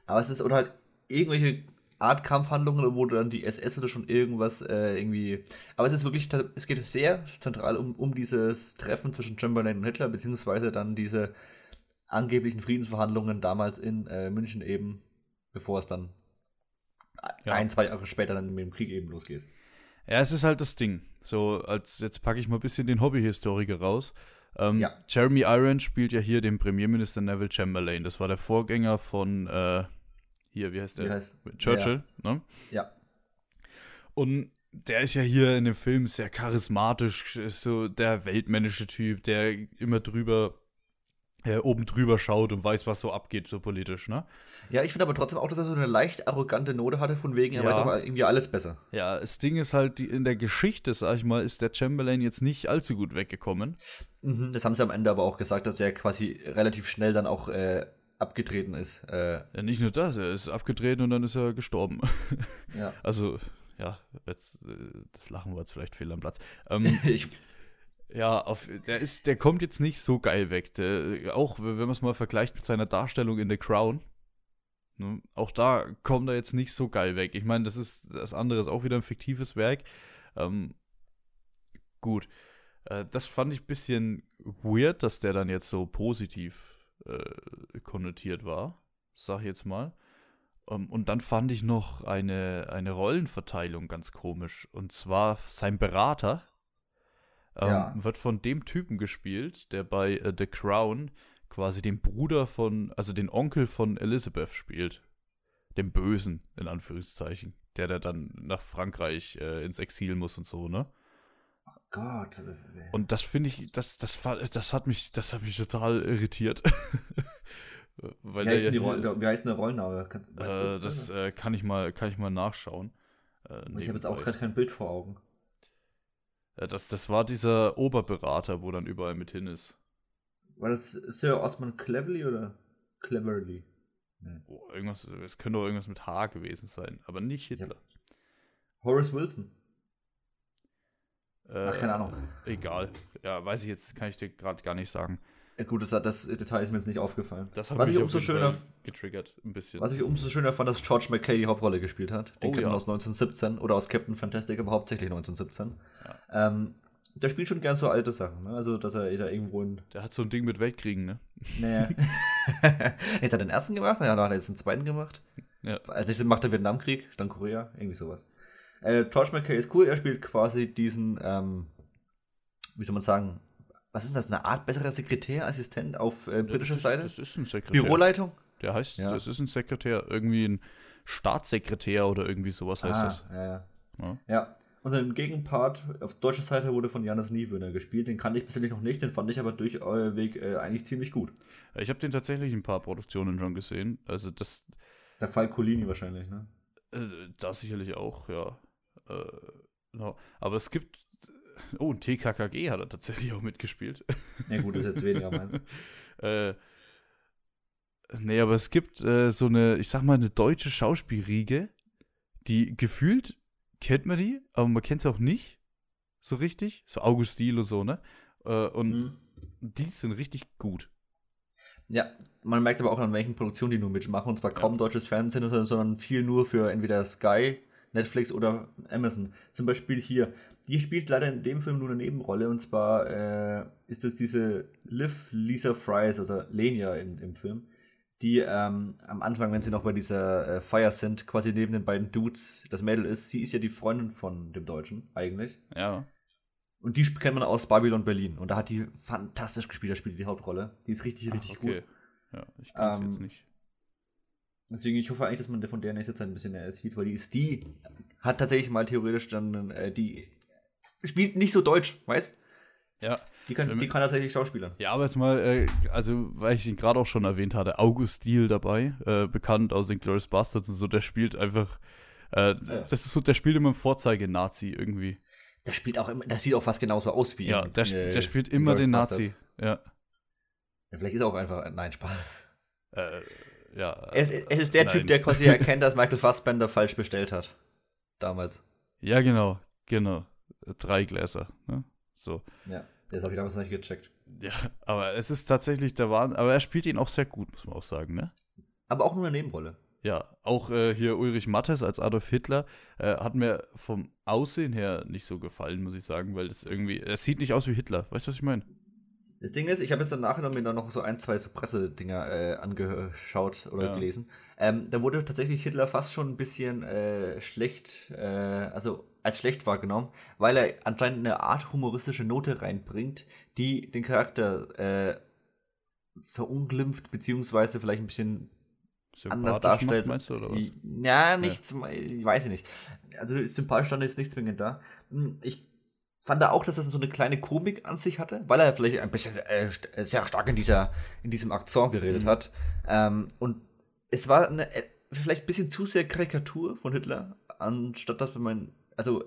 Aber es ist, oder halt irgendwelche Art Kampfhandlungen, wo dann die SS oder schon irgendwas äh, irgendwie. Aber es ist wirklich, es geht sehr zentral um, um dieses Treffen zwischen Chamberlain und Hitler, beziehungsweise dann diese angeblichen Friedensverhandlungen damals in äh, München eben, bevor es dann ja. ein, zwei Jahre später dann mit dem Krieg eben losgeht. Ja, es ist halt das Ding. So, als jetzt packe ich mal ein bisschen den Hobbyhistoriker raus. Ähm, ja. Jeremy Irons spielt ja hier den Premierminister Neville Chamberlain. Das war der Vorgänger von äh, hier, wie heißt der? Wie heißt, Churchill, ja. ne? Ja. Und der ist ja hier in dem Film sehr charismatisch, ist so der weltmännische Typ, der immer drüber äh, oben drüber schaut und weiß, was so abgeht, so politisch, ne? Ja, ich finde aber trotzdem auch, dass er so eine leicht arrogante Note hatte, von wegen, er ja. weiß auch irgendwie alles besser. Ja, das Ding ist halt, in der Geschichte, sag ich mal, ist der Chamberlain jetzt nicht allzu gut weggekommen. Mhm, das haben sie am Ende aber auch gesagt, dass er quasi relativ schnell dann auch äh, abgetreten ist. Äh. Ja, nicht nur das, er ist abgetreten und dann ist er gestorben. Ja. Also, ja, jetzt, äh, das Lachen war jetzt vielleicht fehl am Platz. Ähm, ich ja, auf, der ist, der kommt jetzt nicht so geil weg. Der, auch wenn man es mal vergleicht mit seiner Darstellung in The Crown, ne, auch da kommt er jetzt nicht so geil weg. Ich meine, das ist das andere ist auch wieder ein fiktives Werk. Ähm, gut, äh, das fand ich ein bisschen weird, dass der dann jetzt so positiv äh, konnotiert war, sag ich jetzt mal. Ähm, und dann fand ich noch eine, eine Rollenverteilung ganz komisch. Und zwar sein Berater, ähm, ja. Wird von dem Typen gespielt, der bei äh, The Crown quasi den Bruder von, also den Onkel von Elizabeth spielt. Dem Bösen, in Anführungszeichen. Der, der dann nach Frankreich äh, ins Exil muss und so, ne? Oh Gott. Und das finde ich, das, das, das hat mich, das hat mich total irritiert. Weil wie, heißt ja hier, wie heißt der Rollenname? Kann, äh, das äh, kann ich mal, kann ich mal nachschauen. Äh, ich habe jetzt auch gerade kein Bild vor Augen. Äh, das, das war dieser Oberberater, wo dann überall mit hin ist. War das Sir Osman Cleverly oder Cleverly? Hm. Oh, irgendwas, es könnte auch irgendwas mit H gewesen sein, aber nicht Hitler. Ja. Horace Wilson. Äh, Ach, keine Ahnung. Egal. Ja, weiß ich jetzt, kann ich dir gerade gar nicht sagen. Ja, gut, das, das, Detail ist mir jetzt nicht aufgefallen. Das hat was mich ich umso schöner getriggert, ein bisschen. Was ich umso schöner fand, dass George McKay die Hauptrolle gespielt hat. Den oh, kennt man aus 1917 oder aus Captain Fantastic, aber hauptsächlich 1917. Ja. Ähm, der spielt schon gern so alte Sachen, ne? Also, dass er da irgendwo in. Der hat so ein Ding mit Weltkriegen, ne? Naja. jetzt hat er den ersten gemacht, ja, dann hat er jetzt den zweiten gemacht. Ja. Das macht der Vietnamkrieg, dann Korea, irgendwie sowas. Äh, George McKay ist cool, er spielt quasi diesen, ähm, wie soll man sagen, was ist das, eine Art besserer Sekretär, Assistent auf äh, britischer ja, Seite? Das ist ein Sekretär. Büroleitung? Der heißt, ja. das ist ein Sekretär, irgendwie ein Staatssekretär oder irgendwie sowas heißt ah, das. Ja, ja. ja. ja. Und sein Gegenpart auf deutscher Seite wurde von Janis Niewöhner gespielt. Den kannte ich persönlich noch nicht, den fand ich aber durch euer Weg äh, eigentlich ziemlich gut. Ich habe den tatsächlich ein paar Produktionen schon gesehen. Also das. Der Fall Colini wahrscheinlich, ne? Äh, das sicherlich auch, ja. Äh, no. Aber es gibt Oh, ein TKKG hat er tatsächlich auch mitgespielt. Ja, gut, ist jetzt weniger meins. äh, nee, aber es gibt äh, so eine, ich sag mal, eine deutsche Schauspielriege, die gefühlt kennt man die, aber man kennt sie auch nicht so richtig. So Augustil und so, ne? Äh, und mhm. die sind richtig gut. Ja, man merkt aber auch, an welchen Produktionen die nur mitmachen. Und zwar kaum ja. deutsches Fernsehen, sondern viel nur für entweder Sky, Netflix oder Amazon. Zum Beispiel hier die spielt leider in dem Film nur eine Nebenrolle und zwar äh, ist es diese Liv Lisa Fries, also Lenia in, im Film, die ähm, am Anfang, wenn sie noch bei dieser äh, Feier sind, quasi neben den beiden Dudes das Mädel ist. Sie ist ja die Freundin von dem Deutschen, eigentlich. Ja. Und die kennt man aus Babylon Berlin. Und da hat die fantastisch gespielt, da spielt die, die Hauptrolle. Die ist richtig, richtig Ach, okay. gut. Ja, ich kann ähm, jetzt nicht. Deswegen, ich hoffe eigentlich, dass man von der nächste Zeit ein bisschen mehr sieht, weil die ist die, hat tatsächlich mal theoretisch dann, äh, die spielt nicht so deutsch, weißt? Ja. Die kann, die kann tatsächlich Schauspieler. Ja, aber jetzt mal, äh, also, weil ich ihn gerade auch schon erwähnt hatte, August Diel dabei, äh, bekannt aus den Glorious Bastards und so, der spielt einfach, äh, ja. das ist so, der spielt immer im Vorzeige-Nazi irgendwie. Der spielt auch immer, das sieht auch fast genauso aus wie Ja, der, äh, der spielt immer den Nazi. Ja. ja. Vielleicht ist er auch einfach, nein, Spaß. Äh, ja. Es, es, ist der nein. Typ, der quasi erkennt, dass Michael Fassbender falsch bestellt hat. Damals. Ja, genau, genau. Drei Gläser, ne? So. Ja. Das habe ich damals nicht gecheckt. Ja, aber es ist tatsächlich der Wahnsinn. Aber er spielt ihn auch sehr gut, muss man auch sagen, ne? Aber auch nur eine Nebenrolle. Ja, auch äh, hier Ulrich Mattes als Adolf Hitler äh, hat mir vom Aussehen her nicht so gefallen, muss ich sagen, weil das irgendwie, er sieht nicht aus wie Hitler. Weißt du, was ich meine? Das Ding ist, ich habe jetzt dann nachher mir noch so ein, zwei so Pressedinger äh, angeschaut oder ja. gelesen. Ähm, da wurde tatsächlich Hitler fast schon ein bisschen äh, schlecht, äh, also als schlecht wahrgenommen, weil er anscheinend eine Art humoristische Note reinbringt, die den Charakter äh, verunglimpft, beziehungsweise vielleicht ein bisschen anders darstellt. Macht, du, oder was? Ja, nichts, ja. ich weiß ich nicht. Also sympathisch stand jetzt nicht zwingend da. Hm, ich fand da auch, dass das so eine kleine Komik an sich hatte, weil er vielleicht ein bisschen äh, äh, sehr stark in, dieser, in diesem Akzent geredet mhm. hat. Ähm, und es war eine, äh, vielleicht ein bisschen zu sehr Karikatur von Hitler, anstatt dass man, also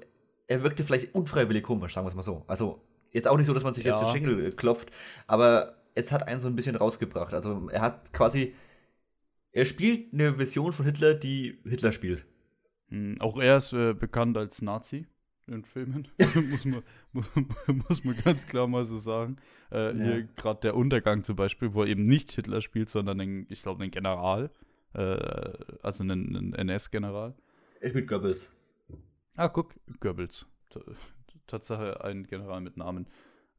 er wirkte vielleicht unfreiwillig komisch, sagen wir es mal so. Also jetzt auch nicht so, dass man sich ja. jetzt den Schenkel äh, klopft, aber es hat einen so ein bisschen rausgebracht. Also er hat quasi, er spielt eine Version von Hitler, die Hitler spielt. Mhm, auch er ist äh, bekannt als Nazi in Filmen. muss, man, muss, muss, man ganz klar mal so sagen. Äh, ja. Hier gerade der Untergang zum Beispiel, wo er eben nicht Hitler spielt, sondern den, ich glaube, einen General. Äh, also einen, einen NS-General. Er spielt Goebbels. Ah, guck, Goebbels. Tatsache ein General mit Namen.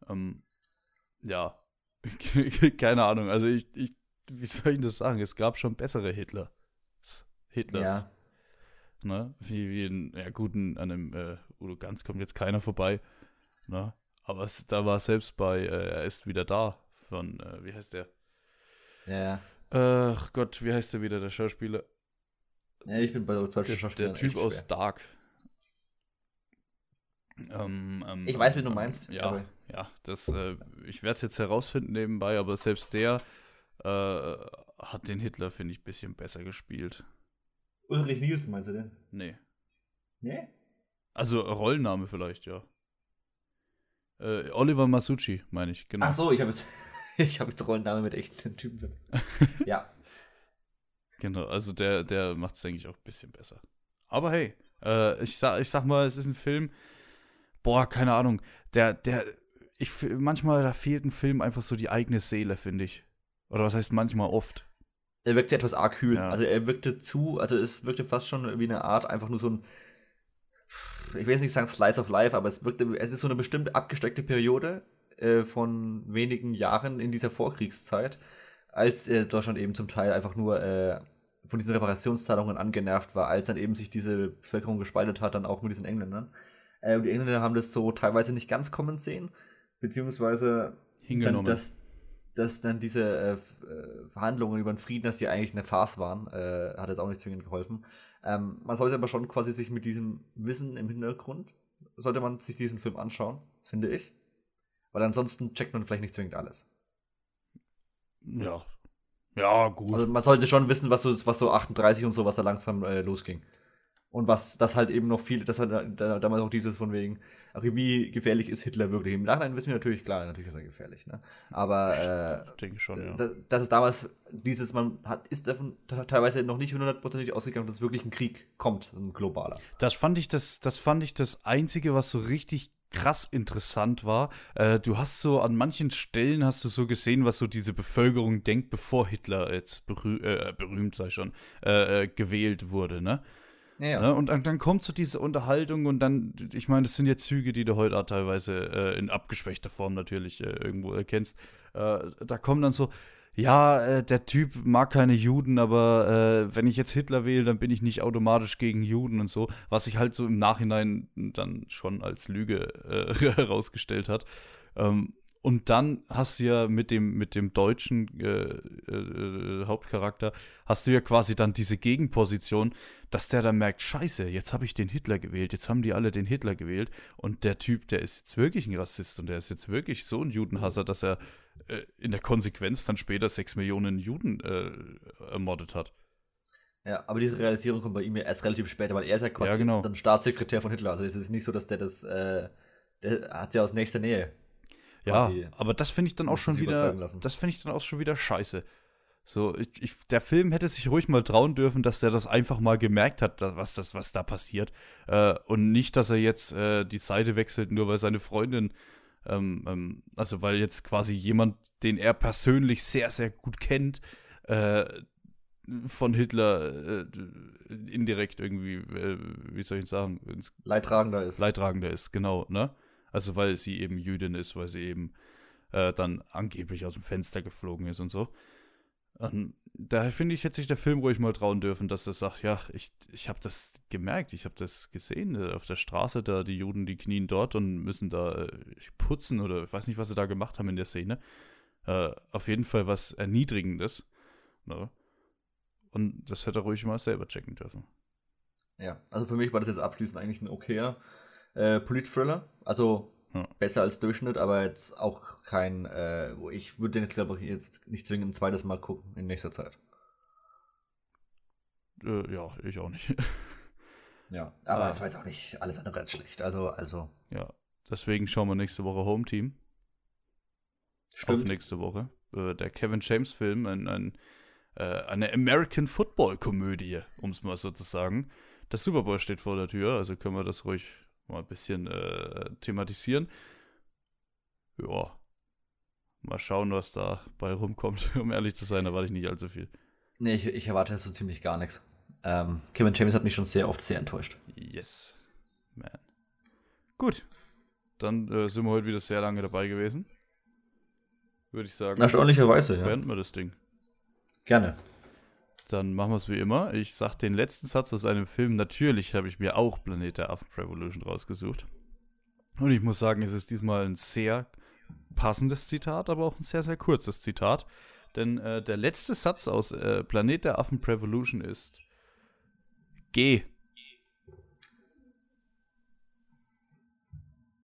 Ähm, ja, keine Ahnung. Also ich, ich, wie soll ich das sagen? Es gab schon bessere Hitler. Hitlers. Ja. Ne? Wie, wie in, ja gut, an einem äh, Udo Ganz kommt jetzt keiner vorbei. Ne? Aber es, da war selbst bei äh, Er ist wieder da von, äh, wie heißt der? Ja. Ach Gott, wie heißt der wieder, der Schauspieler? Ja, ich bin bei der deutschen Schauspieler. Der Typ aus Dark. Ähm, ähm, ich weiß, wie du meinst. Ja, aber. ja das, äh, ich werde es jetzt herausfinden nebenbei, aber selbst der äh, hat den Hitler, finde ich, ein bisschen besser gespielt. Ulrich Nielsen meinst du denn? Nee. Nee? Also Rollenname vielleicht, ja. Äh, Oliver Masucci, meine ich, genau. Ach so, ich habe jetzt, ich hab jetzt Rollenname mit echten Typen. ja. Genau, also der, der macht es, denke ich, auch ein bisschen besser. Aber hey, äh, ich, sag, ich sag mal, es ist ein Film, boah, keine Ahnung, der, der, ich, manchmal, da fehlt ein Film einfach so die eigene Seele, finde ich. Oder was heißt manchmal oft er wirkte etwas arg kühl. Ja. Also er wirkte zu, also es wirkte fast schon wie eine Art, einfach nur so ein, ich will jetzt nicht sagen Slice of Life, aber es wirkte, es ist so eine bestimmte abgesteckte Periode äh, von wenigen Jahren in dieser Vorkriegszeit, als äh, Deutschland eben zum Teil einfach nur äh, von diesen Reparationszahlungen angenervt war, als dann eben sich diese Bevölkerung gespaltet hat, dann auch mit diesen Engländern. Äh, und die Engländer haben das so teilweise nicht ganz kommen sehen, beziehungsweise Hingenommen. Dann das, dass dann diese äh, äh, Verhandlungen über den Frieden, dass die eigentlich eine Farce waren, äh, hat jetzt auch nicht zwingend geholfen. Ähm, man sollte aber schon quasi sich mit diesem Wissen im Hintergrund, sollte man sich diesen Film anschauen, finde ich. Weil ansonsten checkt man vielleicht nicht zwingend alles. Ja. Ja, gut. Also man sollte schon wissen, was so, was so 38 und so, was da langsam äh, losging. Und was das halt eben noch viel, das hat da, damals auch dieses von wegen, ach, wie gefährlich ist Hitler wirklich? Im Nachhinein wissen wir natürlich, klar, natürlich ist er gefährlich, ne? Aber äh, denke schon, ja. das ist damals dieses, man hat, ist davon teilweise noch nicht hundertprozentig ausgegangen, dass wirklich ein Krieg kommt, ein globaler. Das fand ich das, das fand ich das Einzige, was so richtig krass interessant war. Äh, du hast so an manchen Stellen hast du so gesehen, was so diese Bevölkerung denkt, bevor Hitler jetzt berüh äh, berühmt sei schon äh, äh gewählt wurde, ne? Ja, Ne? Und dann, dann, kommt so diese Unterhaltung und dann, ich meine, das sind ja Züge, die du heute auch teilweise äh, in abgeschwächter Form natürlich äh, irgendwo erkennst. Äh, da kommen dann so, ja, äh, der Typ mag keine Juden, aber äh, wenn ich jetzt Hitler wähle, dann bin ich nicht automatisch gegen Juden und so, was sich halt so im Nachhinein dann schon als Lüge äh, herausgestellt hat. Ähm, und dann hast du ja mit dem, mit dem deutschen äh, äh, Hauptcharakter, hast du ja quasi dann diese Gegenposition, dass der dann merkt, scheiße, jetzt habe ich den Hitler gewählt, jetzt haben die alle den Hitler gewählt und der Typ, der ist jetzt wirklich ein Rassist und der ist jetzt wirklich so ein Judenhasser, dass er äh, in der Konsequenz dann später sechs Millionen Juden äh, ermordet hat. Ja, aber diese Realisierung kommt bei ihm ja erst relativ später, weil er ist ja quasi ja, genau. dann Staatssekretär von Hitler. Also es ist nicht so, dass der das, äh, der hat ja aus nächster Nähe ja, aber das finde ich dann auch schon wieder, das finde ich dann auch schon wieder scheiße. So, ich, ich, der Film hätte sich ruhig mal trauen dürfen, dass er das einfach mal gemerkt hat, was, das, was da passiert. Äh, und nicht, dass er jetzt äh, die Seite wechselt, nur weil seine Freundin, ähm, ähm, also weil jetzt quasi jemand, den er persönlich sehr, sehr gut kennt, äh, von Hitler äh, indirekt irgendwie, äh, wie soll ich sagen, Leidtragender ist. Leidtragender ist, genau, ne? Also weil sie eben Jüdin ist, weil sie eben äh, dann angeblich aus dem Fenster geflogen ist und so. Und daher finde ich, hätte sich der Film ruhig mal trauen dürfen, dass er sagt, ja, ich, ich habe das gemerkt, ich habe das gesehen äh, auf der Straße, da die Juden, die knien dort und müssen da äh, putzen oder ich weiß nicht, was sie da gemacht haben in der Szene. Äh, auf jeden Fall was Erniedrigendes. Ne? Und das hätte er ruhig mal selber checken dürfen. Ja, also für mich war das jetzt abschließend eigentlich ein okayer äh, Polit-Thriller. Also ja. besser als Durchschnitt, aber jetzt auch kein, äh, wo ich würde den jetzt, glaube ich, jetzt nicht zwingend ein zweites Mal gucken in nächster Zeit. Äh, ja, ich auch nicht. ja, aber es war jetzt auch nicht alles andere als schlecht. Also, also. Ja, deswegen schauen wir nächste Woche Home Team. Stimmt. Auf nächste Woche. Äh, der Kevin James-Film, ein, ein, äh, eine American Football-Komödie, um es mal so zu sagen. Der Super Bowl steht vor der Tür, also können wir das ruhig mal ein bisschen äh, thematisieren. Ja. Mal schauen, was da bei rumkommt. Um ehrlich zu sein, erwarte ich nicht allzu viel. Nee, ich, ich erwarte so ziemlich gar nichts. Ähm, Kevin James hat mich schon sehr oft sehr enttäuscht. Yes. Man. Gut. Dann äh, sind wir heute wieder sehr lange dabei gewesen. Würde ich sagen. Erstaunlicherweise, ja. Beenden wir das Ding. Gerne. Dann machen wir es wie immer. Ich sage den letzten Satz aus einem Film. Natürlich habe ich mir auch Planet der Affen Revolution rausgesucht. Und ich muss sagen, es ist diesmal ein sehr passendes Zitat, aber auch ein sehr, sehr kurzes Zitat. Denn äh, der letzte Satz aus äh, Planet der Affen Revolution ist: Geh,